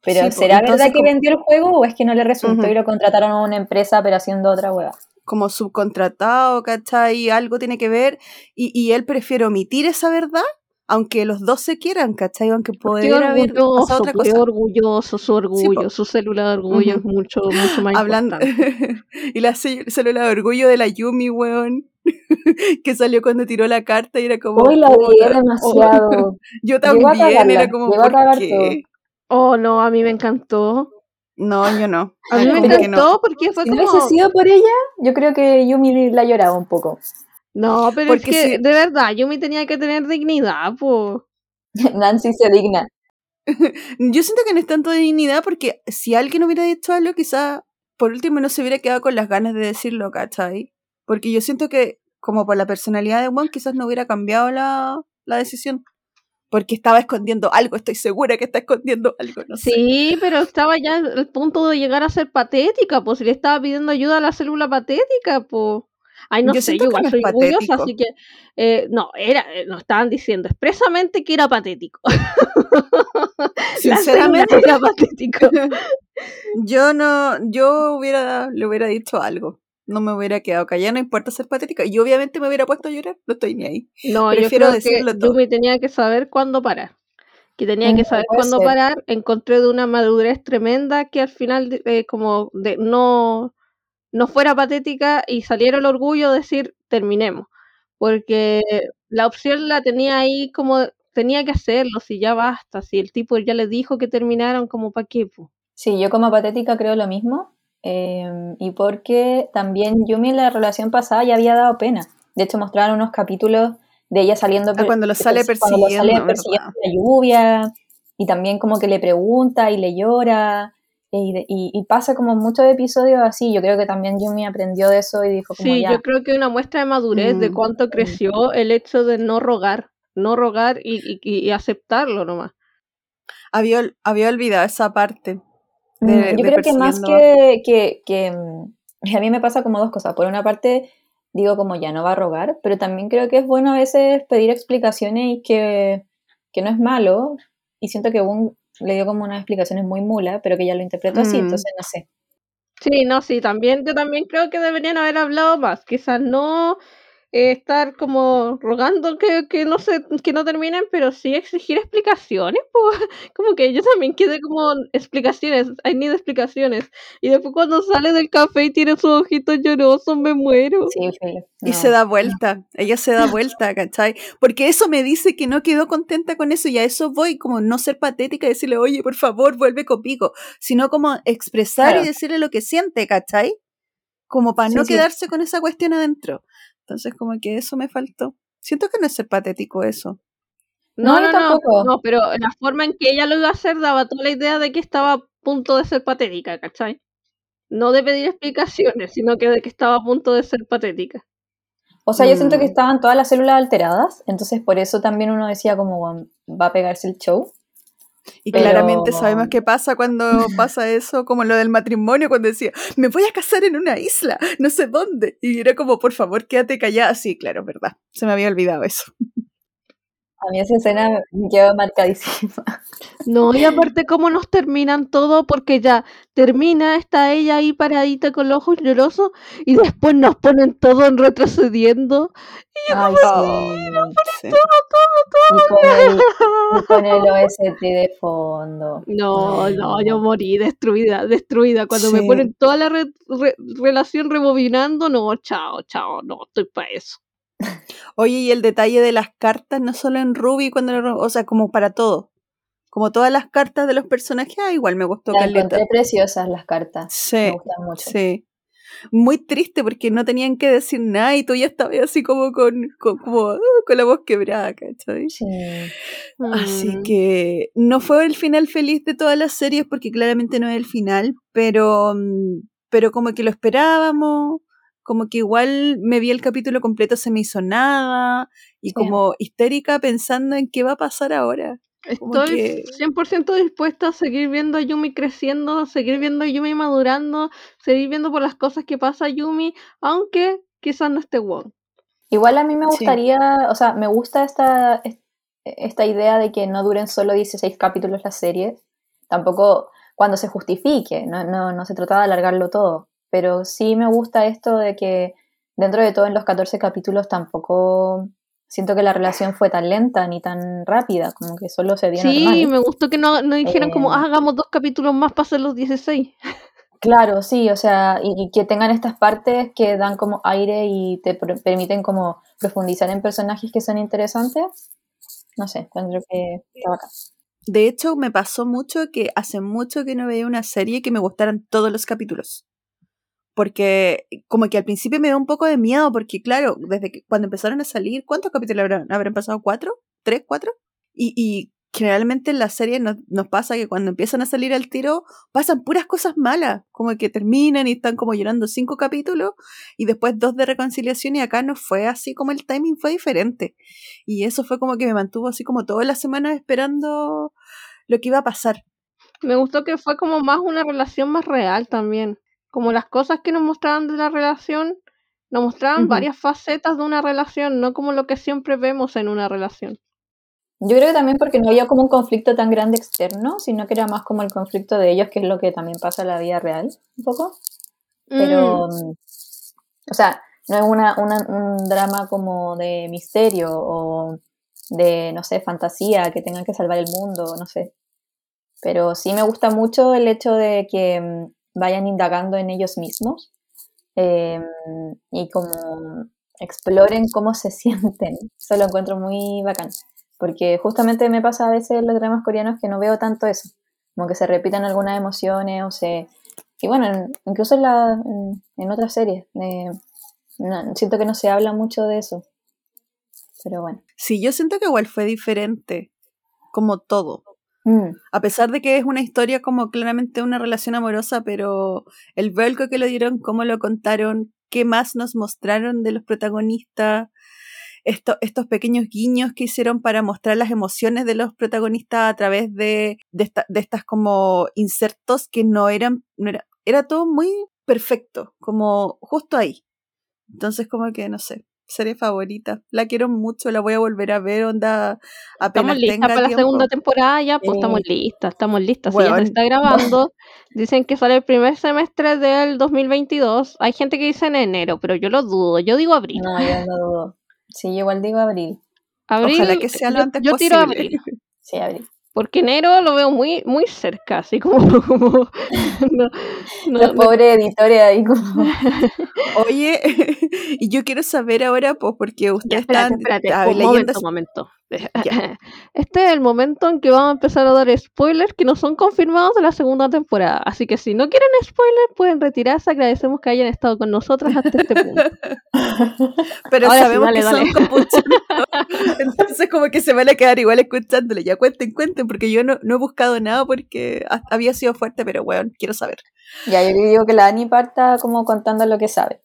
Speaker 2: Pero ¿será verdad que vendió el juego o es que no le resultó y lo contrataron a una empresa pero haciendo otra hueva?
Speaker 1: Como subcontratado, ¿cachai? Algo tiene que ver y, y él prefiere omitir esa verdad aunque los dos se quieran, ¿cachai? Aunque pudiera haber pasado otra cosa.
Speaker 3: orgulloso, su orgullo, su célula de orgullo es mucho, mucho más Hablando
Speaker 1: y la célula de orgullo de la Yumi, weón, que salió cuando tiró la carta y era como...
Speaker 2: Hoy la vi demasiado.
Speaker 1: Yo también, era como, ¿por qué?
Speaker 3: Oh, no, a mí me encantó.
Speaker 1: No, yo no.
Speaker 3: A mí me encantó porque fue
Speaker 2: si
Speaker 3: como...
Speaker 2: no sido por ella, yo creo que Yumi la lloraba un poco.
Speaker 3: No, pero Porque es que, de verdad, yo me tenía que tener dignidad, pues.
Speaker 2: Nancy se digna.
Speaker 1: yo siento que no es tanto de dignidad porque si alguien hubiera dicho algo, quizá por último no se hubiera quedado con las ganas de decirlo, ¿cachai? Porque yo siento que, como por la personalidad de Juan, quizás no hubiera cambiado la, la decisión porque estaba escondiendo algo, estoy segura que está escondiendo algo, no
Speaker 3: sé. Sí, pero estaba ya al punto de llegar a ser patética, pues si le estaba pidiendo ayuda a la célula patética, pues. Ay, no sé, yo igual soy orgullosa, así que eh, no, era, eh, nos estaban diciendo expresamente que era patético.
Speaker 1: Sinceramente era patético. yo no, yo hubiera, le hubiera dicho algo. No me hubiera quedado callada, no importa ser patética. Y obviamente me hubiera puesto a llorar, no estoy ni ahí.
Speaker 3: No, Prefiero yo creo decirlo que Yumi tenía que saber cuándo parar. que tenía que
Speaker 2: Mm,
Speaker 3: saber cuándo
Speaker 2: ser.
Speaker 3: parar, encontré de una madurez tremenda que al final de- eh, como de no, no fuera patética y saliera el orgullo de decir terminemos. Porque la opción la tenía ahí como tenía que hacerlo, si ya basta, si el tipo ya le dijo que terminaron, como para qué. po?
Speaker 2: Sí, yo como patética creo lo mismo. Eh, y porque también Yumi en la relación pasada ya había dado pena. De hecho, mostraron unos capítulos de ella saliendo
Speaker 1: Ah, cuando lo sale
Speaker 2: cuando lo sale
Speaker 1: persiguiendo,
Speaker 2: persiguiendo la lluvia. Y también como que le pregunta y le llora. Y, de- y- y pasa como muchos episodios así. Yo creo que también Yumi aprendió de eso y dijo como
Speaker 3: Sí,
Speaker 2: ya.
Speaker 3: yo creo que una muestra de madurez de
Speaker 1: Mm.
Speaker 3: cuánto creció el hecho de no rogar, no rogar y, y- y aceptarlo nomás.
Speaker 1: Había, había olvidado esa parte.
Speaker 2: Mm,
Speaker 1: de-
Speaker 2: yo
Speaker 1: de
Speaker 2: creo que más que, que, mm, a mí me pasa como dos cosas. Por una parte, digo como ya no va a rogar, pero también creo que es bueno a veces pedir explicaciones y que, que no es malo. Y siento que un le dio como unas explicaciones muy mula, pero que ya lo interpretó así,
Speaker 1: Mm.
Speaker 2: entonces no sé.
Speaker 3: Sí, no, sí, también, yo también creo que deberían haber hablado más. Quizás no eh, estar como rogando que, que no se, que no terminen, pero sí exigir explicaciones, po. Como que yo también quedé como explicaciones, I need explicaciones. Y después cuando sale del café y tiene sus ojitos llorosos, me muero.
Speaker 2: Sí,
Speaker 1: Y se da vuelta, ella se da vuelta, ¿cachai? Porque eso me dice que no quedó contenta con eso y a eso voy, como no ser patética y decirle, oye, por favor, vuelve conmigo, sino como expresar
Speaker 2: Claro.
Speaker 1: y decirle lo que siente, ¿cachai? Como para
Speaker 2: Sí,
Speaker 1: no
Speaker 2: sí.
Speaker 1: quedarse con esa cuestión adentro. Entonces, como que eso me faltó. Siento que no es ser patético eso.
Speaker 2: No,
Speaker 3: No,
Speaker 2: yo
Speaker 3: no, no,
Speaker 2: tampoco.
Speaker 3: no, pero la forma en que ella lo iba a hacer daba toda la idea de que estaba a punto de ser patética, ¿cachai? No de pedir explicaciones, sino que de que estaba a punto de ser patética.
Speaker 2: O sea, yo siento que
Speaker 1: Mm.
Speaker 2: estaban todas las células alteradas, entonces por eso también uno decía como "Bueno, va a pegarse el show.
Speaker 1: Y
Speaker 2: Pero-
Speaker 1: claramente sabemos qué pasa cuando pasa eso, como lo del matrimonio, cuando decía, me voy a casar en una isla, no sé dónde. Y era como, por favor, quédate callada. Sí, claro, verdad. Se me había olvidado eso.
Speaker 2: A mí esa escena me quedó marcadísima.
Speaker 3: No, y aparte cómo nos terminan todo, porque ya termina, está ella ahí paradita con los ojos llorosos, y después nos ponen todo en retrocediendo.
Speaker 2: Ay,
Speaker 1: Oh,
Speaker 2: sí.
Speaker 1: sí.
Speaker 2: Y con el, y con el OST de fondo.
Speaker 3: No, no, yo morí destruida, destruida. Cuando me
Speaker 1: Sí.
Speaker 3: ponen toda la re- re- relación rebobinando, no, chao, chao, no, estoy para eso.
Speaker 1: Oye, y el detalle de las cartas, no solo en Ruby, cuando lo- o sea, como para todo. Como todas las cartas de los personajes, ah, igual me gustó
Speaker 2: Las encontré preciosas las cartas. Me
Speaker 1: Sí,
Speaker 2: gustan mucho.
Speaker 1: sí. Muy triste porque no tenían que decir nada y tú ya estabas así como con, con, como, ah, con la voz quebrada, ¿cachai?
Speaker 2: Sí.
Speaker 1: Así
Speaker 3: Mm.
Speaker 1: que no fue el final feliz de todas las series porque claramente no es el final, pero, mm, pero como que lo esperábamos, como que igual me vi el capítulo completo, se me hizo nada y
Speaker 2: Sí.
Speaker 1: como histérica pensando en qué va a pasar ahora.
Speaker 3: Estoy
Speaker 1: que-
Speaker 3: 100% dispuesta a seguir viendo a Yumi creciendo, seguir viendo a Yumi madurando, seguir viendo por las cosas que pasa a Yumi, aunque quizás no esté Wong.
Speaker 2: Igual a mí me
Speaker 1: Sí.
Speaker 2: gustaría, o sea, me gusta esta, es- esta idea de que no duren solo 16 capítulos las series. Tampoco cuando se justifique, no, no, no se trataba de alargarlo todo. Pero sí me gusta esto de que dentro de todo en los 14 capítulos tampoco siento que la relación fue tan lenta ni tan rápida, como que solo se dio
Speaker 3: Sí,
Speaker 2: normal.
Speaker 3: me gustó que no, no dijeran como,
Speaker 2: Eh,
Speaker 3: "Ah, hagamos dos capítulos más para hacer los 16.
Speaker 2: Claro, sí, o sea, y, y que tengan estas partes que dan como aire y te per- permiten como profundizar en personajes que son interesantes. No sé, encuentro que está bacán.
Speaker 1: De hecho, me pasó mucho que hace mucho que no veía una serie que me gustaran todos los capítulos. Porque como que al principio me dio un poco de miedo, porque claro, desde que cuando empezaron a salir, ¿cuántos capítulos habrán, habrán pasado? ¿Cuatro? ¿Tres? ¿Cuatro? Y, y generalmente en las series nos, nos pasa que cuando empiezan a salir al tiro, pasan puras cosas malas, como que terminan y están como llorando cinco capítulos y después dos de reconciliación y acá no fue así como el timing fue diferente. Y eso fue como que me mantuvo así como todas las semanas esperando lo que iba a pasar.
Speaker 3: Me gustó que fue como más una relación más real también. Como las cosas que nos mostraban de la relación, nos mostraban varias facetas de una relación, no como lo que siempre vemos en una relación.
Speaker 2: Yo creo que también porque no había como un conflicto tan grande externo, sino que era más como el conflicto de ellos, que es lo que también pasa en la vida real, un poco. Pero,
Speaker 3: Mm,
Speaker 2: mm, o sea, no es una, una- un drama como de misterio o, de, no sé, fantasía, que tengan que salvar el mundo, no sé. Pero sí me gusta mucho el hecho de que mm, vayan indagando en ellos mismos em, y como exploren cómo se sienten. Eso lo encuentro muy bacán. Porque justamente me pasa a veces en los dramas coreanos que no veo tanto eso. Como que se repitan algunas emociones o se... Y bueno, incluso en, la, en, otras series. siento que no se habla mucho de eso. Pero bueno.
Speaker 1: Sí, yo siento que igual fue diferente. Como todo. Mm. A pesar de que es una historia como claramente una relación amorosa, pero el vuelco que lo dieron, cómo lo contaron, qué más nos mostraron de los protagonistas, estos pequeños guiños que hicieron para mostrar las emociones de los protagonistas a través de, estas como insertos que no eran, no era, era todo muy perfecto, como justo ahí. Entonces como que, no sé, serie favorita. La quiero mucho, la voy a volver a ver, onda
Speaker 3: Estamos listas para la segunda temporada ya, pues estamos listas, estamos listas. si ya se está grabando, dicen que sale el primer semestre del 2022. Hay gente que dice en enero, pero yo lo dudo, yo digo abril.
Speaker 2: No, yo lo dudo. Sí, igual digo abril.
Speaker 3: Abril,
Speaker 1: Ojalá que sea lo antes
Speaker 3: yo
Speaker 1: posible.
Speaker 3: tiro abril.
Speaker 2: Sí, abril.
Speaker 3: Porque enero lo veo muy, muy cerca, así como, como
Speaker 2: no, Los pobres editores ahí como.
Speaker 1: Oye, y yo quiero saber ahora, pues, porque usted está
Speaker 3: espérate, un momento, un momento. Este es el momento en que vamos a empezar a dar spoilers que no son confirmados de la segunda temporada. Así que si no quieren spoilers, pueden retirarse. Agradecemos que hayan estado con nosotras hasta este punto.
Speaker 1: Pero sabemos que son Entonces como que se van a quedar igual escuchándole. Ya cuenten, cuenten, porque yo no, he buscado nada porque había sido fuerte, pero bueno, quiero saber.
Speaker 2: Ya, yo digo que la Ani parta como contando lo que sabe.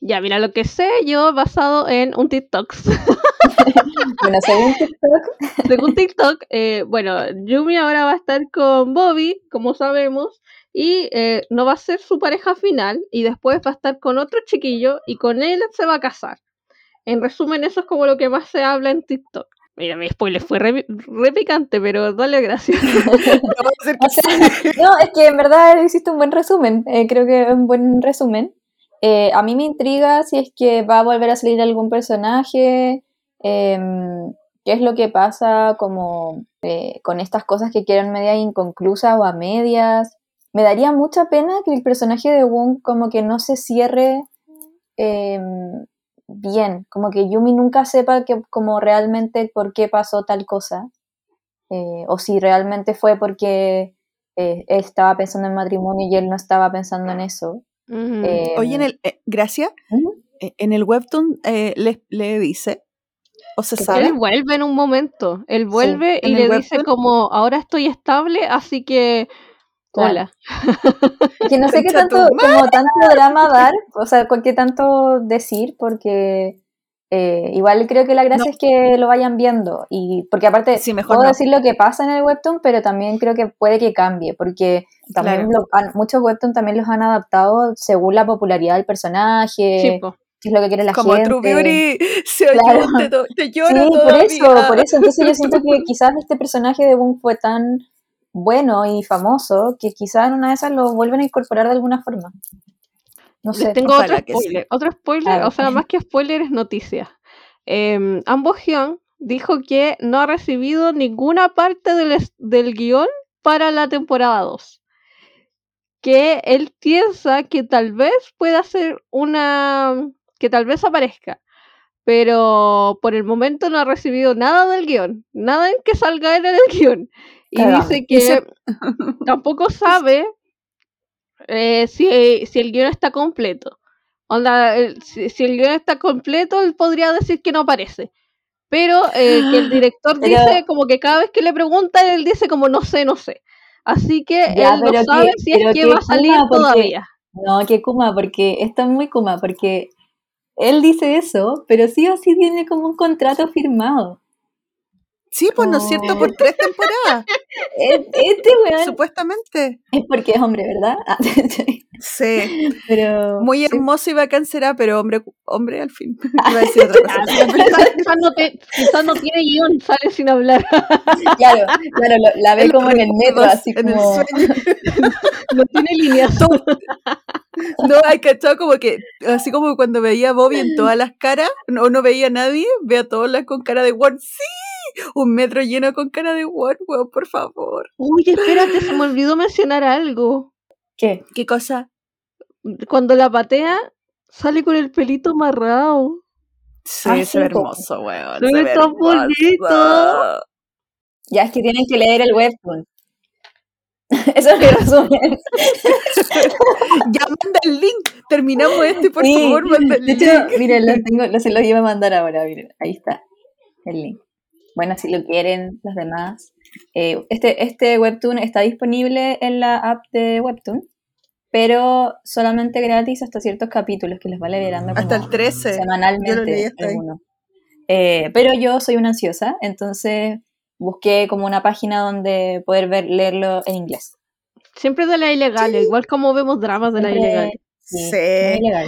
Speaker 3: Ya, mira, lo que sé yo basado en un TikTok.
Speaker 2: bueno, según TikTok.
Speaker 3: según TikTok, eh, bueno, Yumi ahora va a estar con Bobby, como sabemos, y eh, no va a ser su pareja final, y después va a estar con otro chiquillo, y con él se va a casar. En resumen, eso es como lo que más se habla en TikTok. Mira, mi spoiler fue re, picante, pero dale gracias.
Speaker 2: no, es que en verdad hiciste un buen resumen. Eh, creo que es un buen resumen. Eh, a mí me intriga si es que va a volver a salir algún personaje, em, qué es lo que pasa como eh, con estas cosas que quieren media inconclusas o a medias. Me daría mucha pena que el personaje de Wong como que no se cierre em, bien, como que Yumi nunca sepa que, como realmente por qué pasó tal cosa, eh, o si realmente fue porque él estaba pensando en matrimonio y él no estaba pensando en eso.
Speaker 1: Oye, en em, el, eh, gracias, eh, en el webtoon eh, le, le, dice, o se sabe.
Speaker 3: Él vuelve en un momento, él vuelve y le dice como, ahora estoy estable, así que... Hola.
Speaker 2: Que no sé qué tanto, como tanto drama dar, o sea, qué tanto decir, porque eh, igual creo que la gracia es que lo vayan viendo. Y porque aparte puedo decir lo que pasa en el webtoon, pero también creo que puede que cambie, porque también muchos webtoon también los han adaptado según la popularidad del personaje. qué es lo que quiere la
Speaker 1: Como
Speaker 2: gente.
Speaker 1: Como True Beauty se claro. te, te llora
Speaker 2: Sí, por eso, por eso. Entonces yo siento que quizás este personaje de Boom fue tan bueno y famoso que quizás en una de esas lo vuelven a incorporar de alguna forma.
Speaker 3: No sé. tengo otro spoiler. Otro spoiler, o sea, más que spoiler es noticia. Eh, Ambo Hyun dijo que no ha recibido ninguna parte del, del guion para la temporada 2. Que él piensa que tal vez pueda ser una. que tal vez aparezca. Pero por el momento no ha recibido nada del guion. Nada en que salga en el guion. Y dice que tampoco sabe eh, si, si, el guion está completo. Onda, si, el guion está completo, él podría decir que no aparece. Pero eh, que el director dice como que cada vez que le pregunta, él dice como no sé, no sé. Así que él no sabe si es que va a salir todavía.
Speaker 2: No, que Kuma, porque esto es muy Kuma, porque él dice eso, pero sí o sí tiene como un contrato firmado.
Speaker 1: Sí, pues no es cierto, por tres temporadas,
Speaker 2: Este weón
Speaker 1: supuestamente.
Speaker 2: es porque es hombre, ¿verdad? Ah,
Speaker 1: Sí,
Speaker 2: Pero.
Speaker 1: muy
Speaker 2: sí.
Speaker 1: hermoso y bacán será, pero hombre, hombre al fin. Iba a decir otra cosa.
Speaker 3: Quizás, no te- quizás no tiene guion, sale sin hablar.
Speaker 2: Claro, claro, lo- la ve como en el metro, así
Speaker 1: en el
Speaker 2: como.
Speaker 1: sueño.
Speaker 3: No tiene líneas.
Speaker 1: No, hay cachado como que, así como cuando veía a Bobby en todas las caras, no, no veía a nadie, ve a todas las con cara de Word. ¡Sí! Un metro lleno con cara de Word, weón, por favor.
Speaker 3: Uy, espérate, se me olvidó mencionar algo.
Speaker 2: ¿Qué?
Speaker 1: ¿Qué cosa?
Speaker 3: Cuando la patea, sale con el pelito amarrado.
Speaker 1: Sí,
Speaker 2: Ay,
Speaker 1: se ve
Speaker 2: sí, po.
Speaker 1: hermoso, weón.
Speaker 3: Ve
Speaker 1: ve
Speaker 3: tan
Speaker 1: hermoso.
Speaker 3: bonito.
Speaker 2: Ya es que tienen que leer el webtoon. Eso es mi resumen.
Speaker 1: Ya manda el link. Terminamos este, por
Speaker 2: Sí,
Speaker 1: favor, manda el
Speaker 2: De
Speaker 1: link.
Speaker 2: hecho, miren, lo tengo, lo, se los iba a mandar ahora, miren, ahí está el link. Bueno, si lo quieren los demás. eh, este, este webtoon está disponible en la app de Webtoon, pero solamente gratis hasta ciertos capítulos que les va liberando
Speaker 1: Hasta el 13. Yo lo leí
Speaker 2: semanalmente algunos. Eh, pero yo soy una ansiosa, entonces busqué como una página donde poder ver, leerlo en inglés.
Speaker 3: Siempre de la ilegal, igual como vemos dramas de la ilegal.
Speaker 2: Sí, ilegal.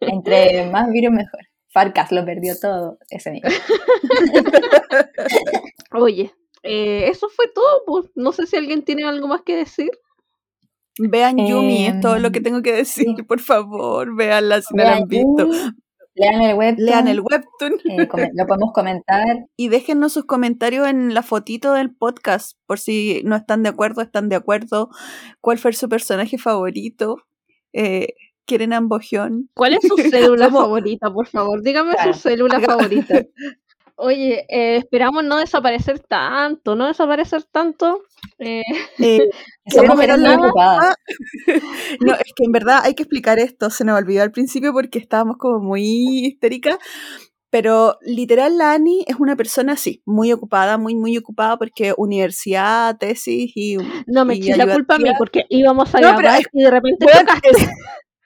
Speaker 2: Entre más virus mejor. Farcas lo perdió todo ese mismo.
Speaker 3: Oye, eh, eso fue todo. Pues. No sé si alguien tiene algo más que decir.
Speaker 1: Vean Yumi, es todo lo que
Speaker 2: Em,
Speaker 1: tengo que decir.
Speaker 2: sí.
Speaker 1: Por favor, veanla si no la han visto.
Speaker 2: Lean el webtoon.
Speaker 1: Lean el webtoon
Speaker 2: eh, lo podemos comentar.
Speaker 1: y déjennos sus comentarios en la fotito del podcast por si no están de acuerdo, están de acuerdo. ¿Cuál fue su personaje favorito? Eh, ¿Quieren ambojión?
Speaker 3: ¿Cuál es su célula favorita, por favor? Dígame
Speaker 2: Claro.
Speaker 3: su célula favorita. Oye, eh, esperamos no desaparecer tanto, no desaparecer tanto. Eh,
Speaker 1: Eh,
Speaker 2: Somos muy ocupada.
Speaker 1: no, es que en verdad hay que explicar esto. Se nos olvidó al principio porque estábamos como muy histéricas. Pero literal, la Ani es una persona así, muy ocupada, muy, muy ocupada porque universidad, tesis y.
Speaker 3: no me
Speaker 1: y
Speaker 3: eches la culpa a mí porque íbamos a
Speaker 1: No, pero
Speaker 3: grabar
Speaker 1: es-
Speaker 3: y de repente
Speaker 1: Bueno,
Speaker 3: chocaste.
Speaker 1: es,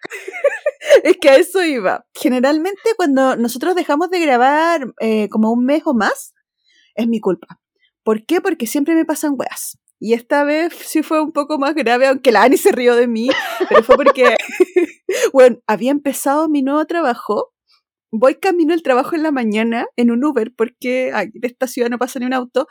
Speaker 1: es que a eso iba. Generalmente cuando nosotros dejamos de grabar eh, como un mes o más, es mi culpa. ¿Por qué? Porque siempre me pasan weas. Y esta vez sí fue un poco más grave, aunque la Ani se rió de mí, pero fue porque, bueno, había empezado mi nuevo trabajo. Voy camino al trabajo en la mañana en un Uber, porque aquí en esta ciudad no pasa ni un auto.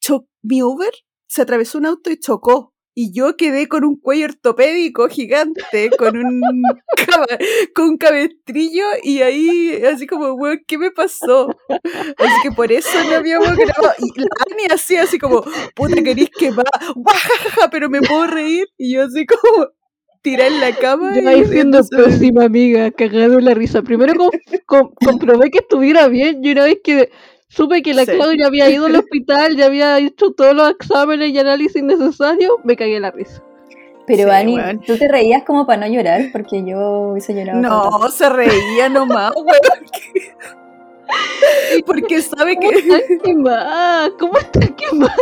Speaker 1: Cho- mi Uber se atravesó un auto y chocó. Y yo quedé con un cuello ortopédico gigante, con un, con un cabestrillo, y ahí, así como, weón, ¿qué me pasó? Así que por eso no habíamos grabado. Y la Ani así, así como, puta, querís que va, guajajaja, pero me puedo reír. Y yo así como, tiré en la cama.
Speaker 3: Yo ahí siendo pésima amiga, cagado en la risa. Primero com- com- comprobé que estuviera bien y una vez que supe que la
Speaker 1: Sí.
Speaker 3: Claudia había ido al hospital, ya había hecho todos los exámenes y análisis necesarios, me cagué la risa.
Speaker 2: Pero
Speaker 1: Sí,
Speaker 2: Ani,
Speaker 1: weón.
Speaker 2: tú te reías como para no llorar, porque yo hubiese llorado. tanto.
Speaker 1: No, se reía nomás, weón. Porque sabe
Speaker 3: ¿Cómo
Speaker 1: que.
Speaker 3: estás quemada? ¿Cómo estás quemada?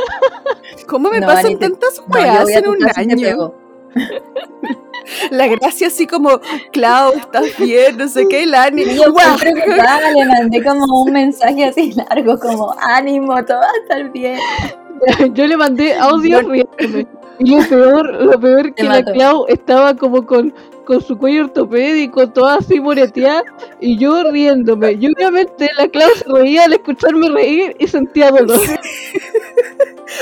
Speaker 1: ¿Cómo me
Speaker 2: No,
Speaker 1: pasan
Speaker 2: Ani,
Speaker 1: tantas weas en un año? La gracia así como, Clau, ¿estás bien? No sé qué, y la Ani,
Speaker 2: Y yo preocupada, le mandé como un mensaje así largo, como ánimo, todo va a estar bien.
Speaker 3: Yo le mandé audio riéndome. Y lo peor, lo peor que la. Clau estaba como con, con su cuello ortopédico, toda así moreteada, y yo riéndome. Y obviamente la Clau se reía al escucharme reír y sentía dolor.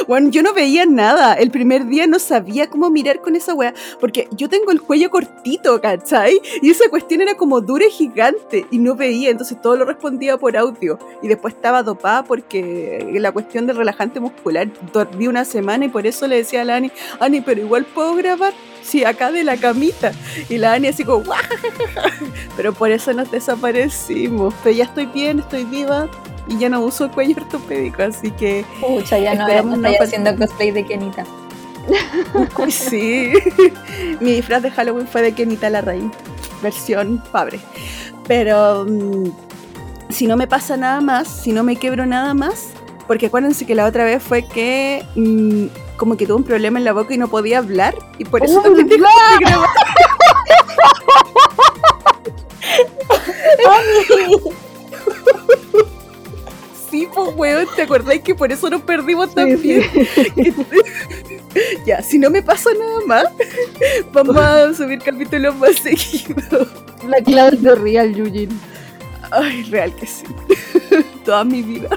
Speaker 1: Bueno, yo no veía nada. El primer día no sabía cómo mirar con esa wea. Porque yo tengo el cuello cortito, ¿cachai? Y esa cuestión era como dura y gigante. Y no veía, entonces todo lo respondía por audio. Y después estaba dopada porque la cuestión del relajante muscular. Dormí una semana y por eso le decía a la Ani, Ani, pero igual puedo grabar. Sí, acá de la camita. Y la Ani así como, "Guajajaja". Pero por eso nos desaparecimos. Pero ya estoy bien, estoy viva. Y ya no uso cuello ortopédico, así que
Speaker 2: Pucha, ya no,
Speaker 1: Esperamos
Speaker 2: no estoy haciendo cosplay de Kenita.
Speaker 1: Sí. Mi disfraz de Halloween fue de Kenita Larraín, versión padre. Pero mm, si no me pasa nada más, si no me quebro nada más, porque acuérdense que la otra vez fue que mm, como que tuve un problema en la boca y no podía hablar, y por eso
Speaker 3: ¡Oh,
Speaker 1: también dejé de grabar. Sí, pues weón, ¿te acordás que por eso nos perdimos
Speaker 3: Sí,
Speaker 1: también? ya, si no me pasa nada más, vamos a subir capítulos más seguidos.
Speaker 3: La clave de Real Yujin.
Speaker 1: Ay, real que sí. Toda mi vida.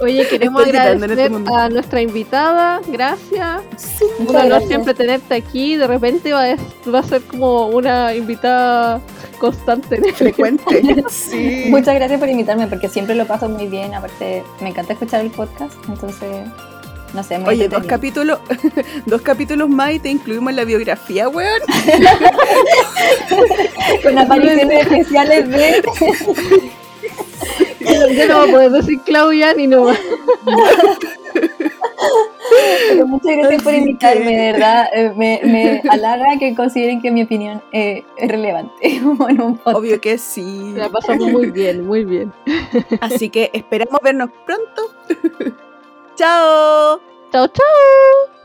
Speaker 3: Oye, queremos
Speaker 1: Estoy este
Speaker 3: agradecer a nuestra invitada. Gracias.
Speaker 1: Sí.
Speaker 3: Un honor
Speaker 2: gracias.
Speaker 3: siempre tenerte aquí. De repente va a, va a ser como una invitada constante
Speaker 1: Frecuente. Sí.
Speaker 2: Muchas gracias por invitarme porque siempre lo paso muy bien. Aparte, me encanta escuchar el podcast, entonces, no sé, muy
Speaker 1: Oye, dos capítulos, dos capítulos más y te incluimos en la biografía, weón.
Speaker 2: Con apariciones especiales de...
Speaker 3: Yo no voy a poder decir Claudia ni no.
Speaker 2: Pero muchas gracias por invitarme,
Speaker 1: que-
Speaker 2: de verdad. Eh, me, me halaga que consideren que mi opinión eh, es relevante podcast.
Speaker 1: Obvio que sí.
Speaker 3: La pasamos muy bien, muy bien.
Speaker 1: Así que esperamos vernos pronto. Chao.
Speaker 3: Chao, chao.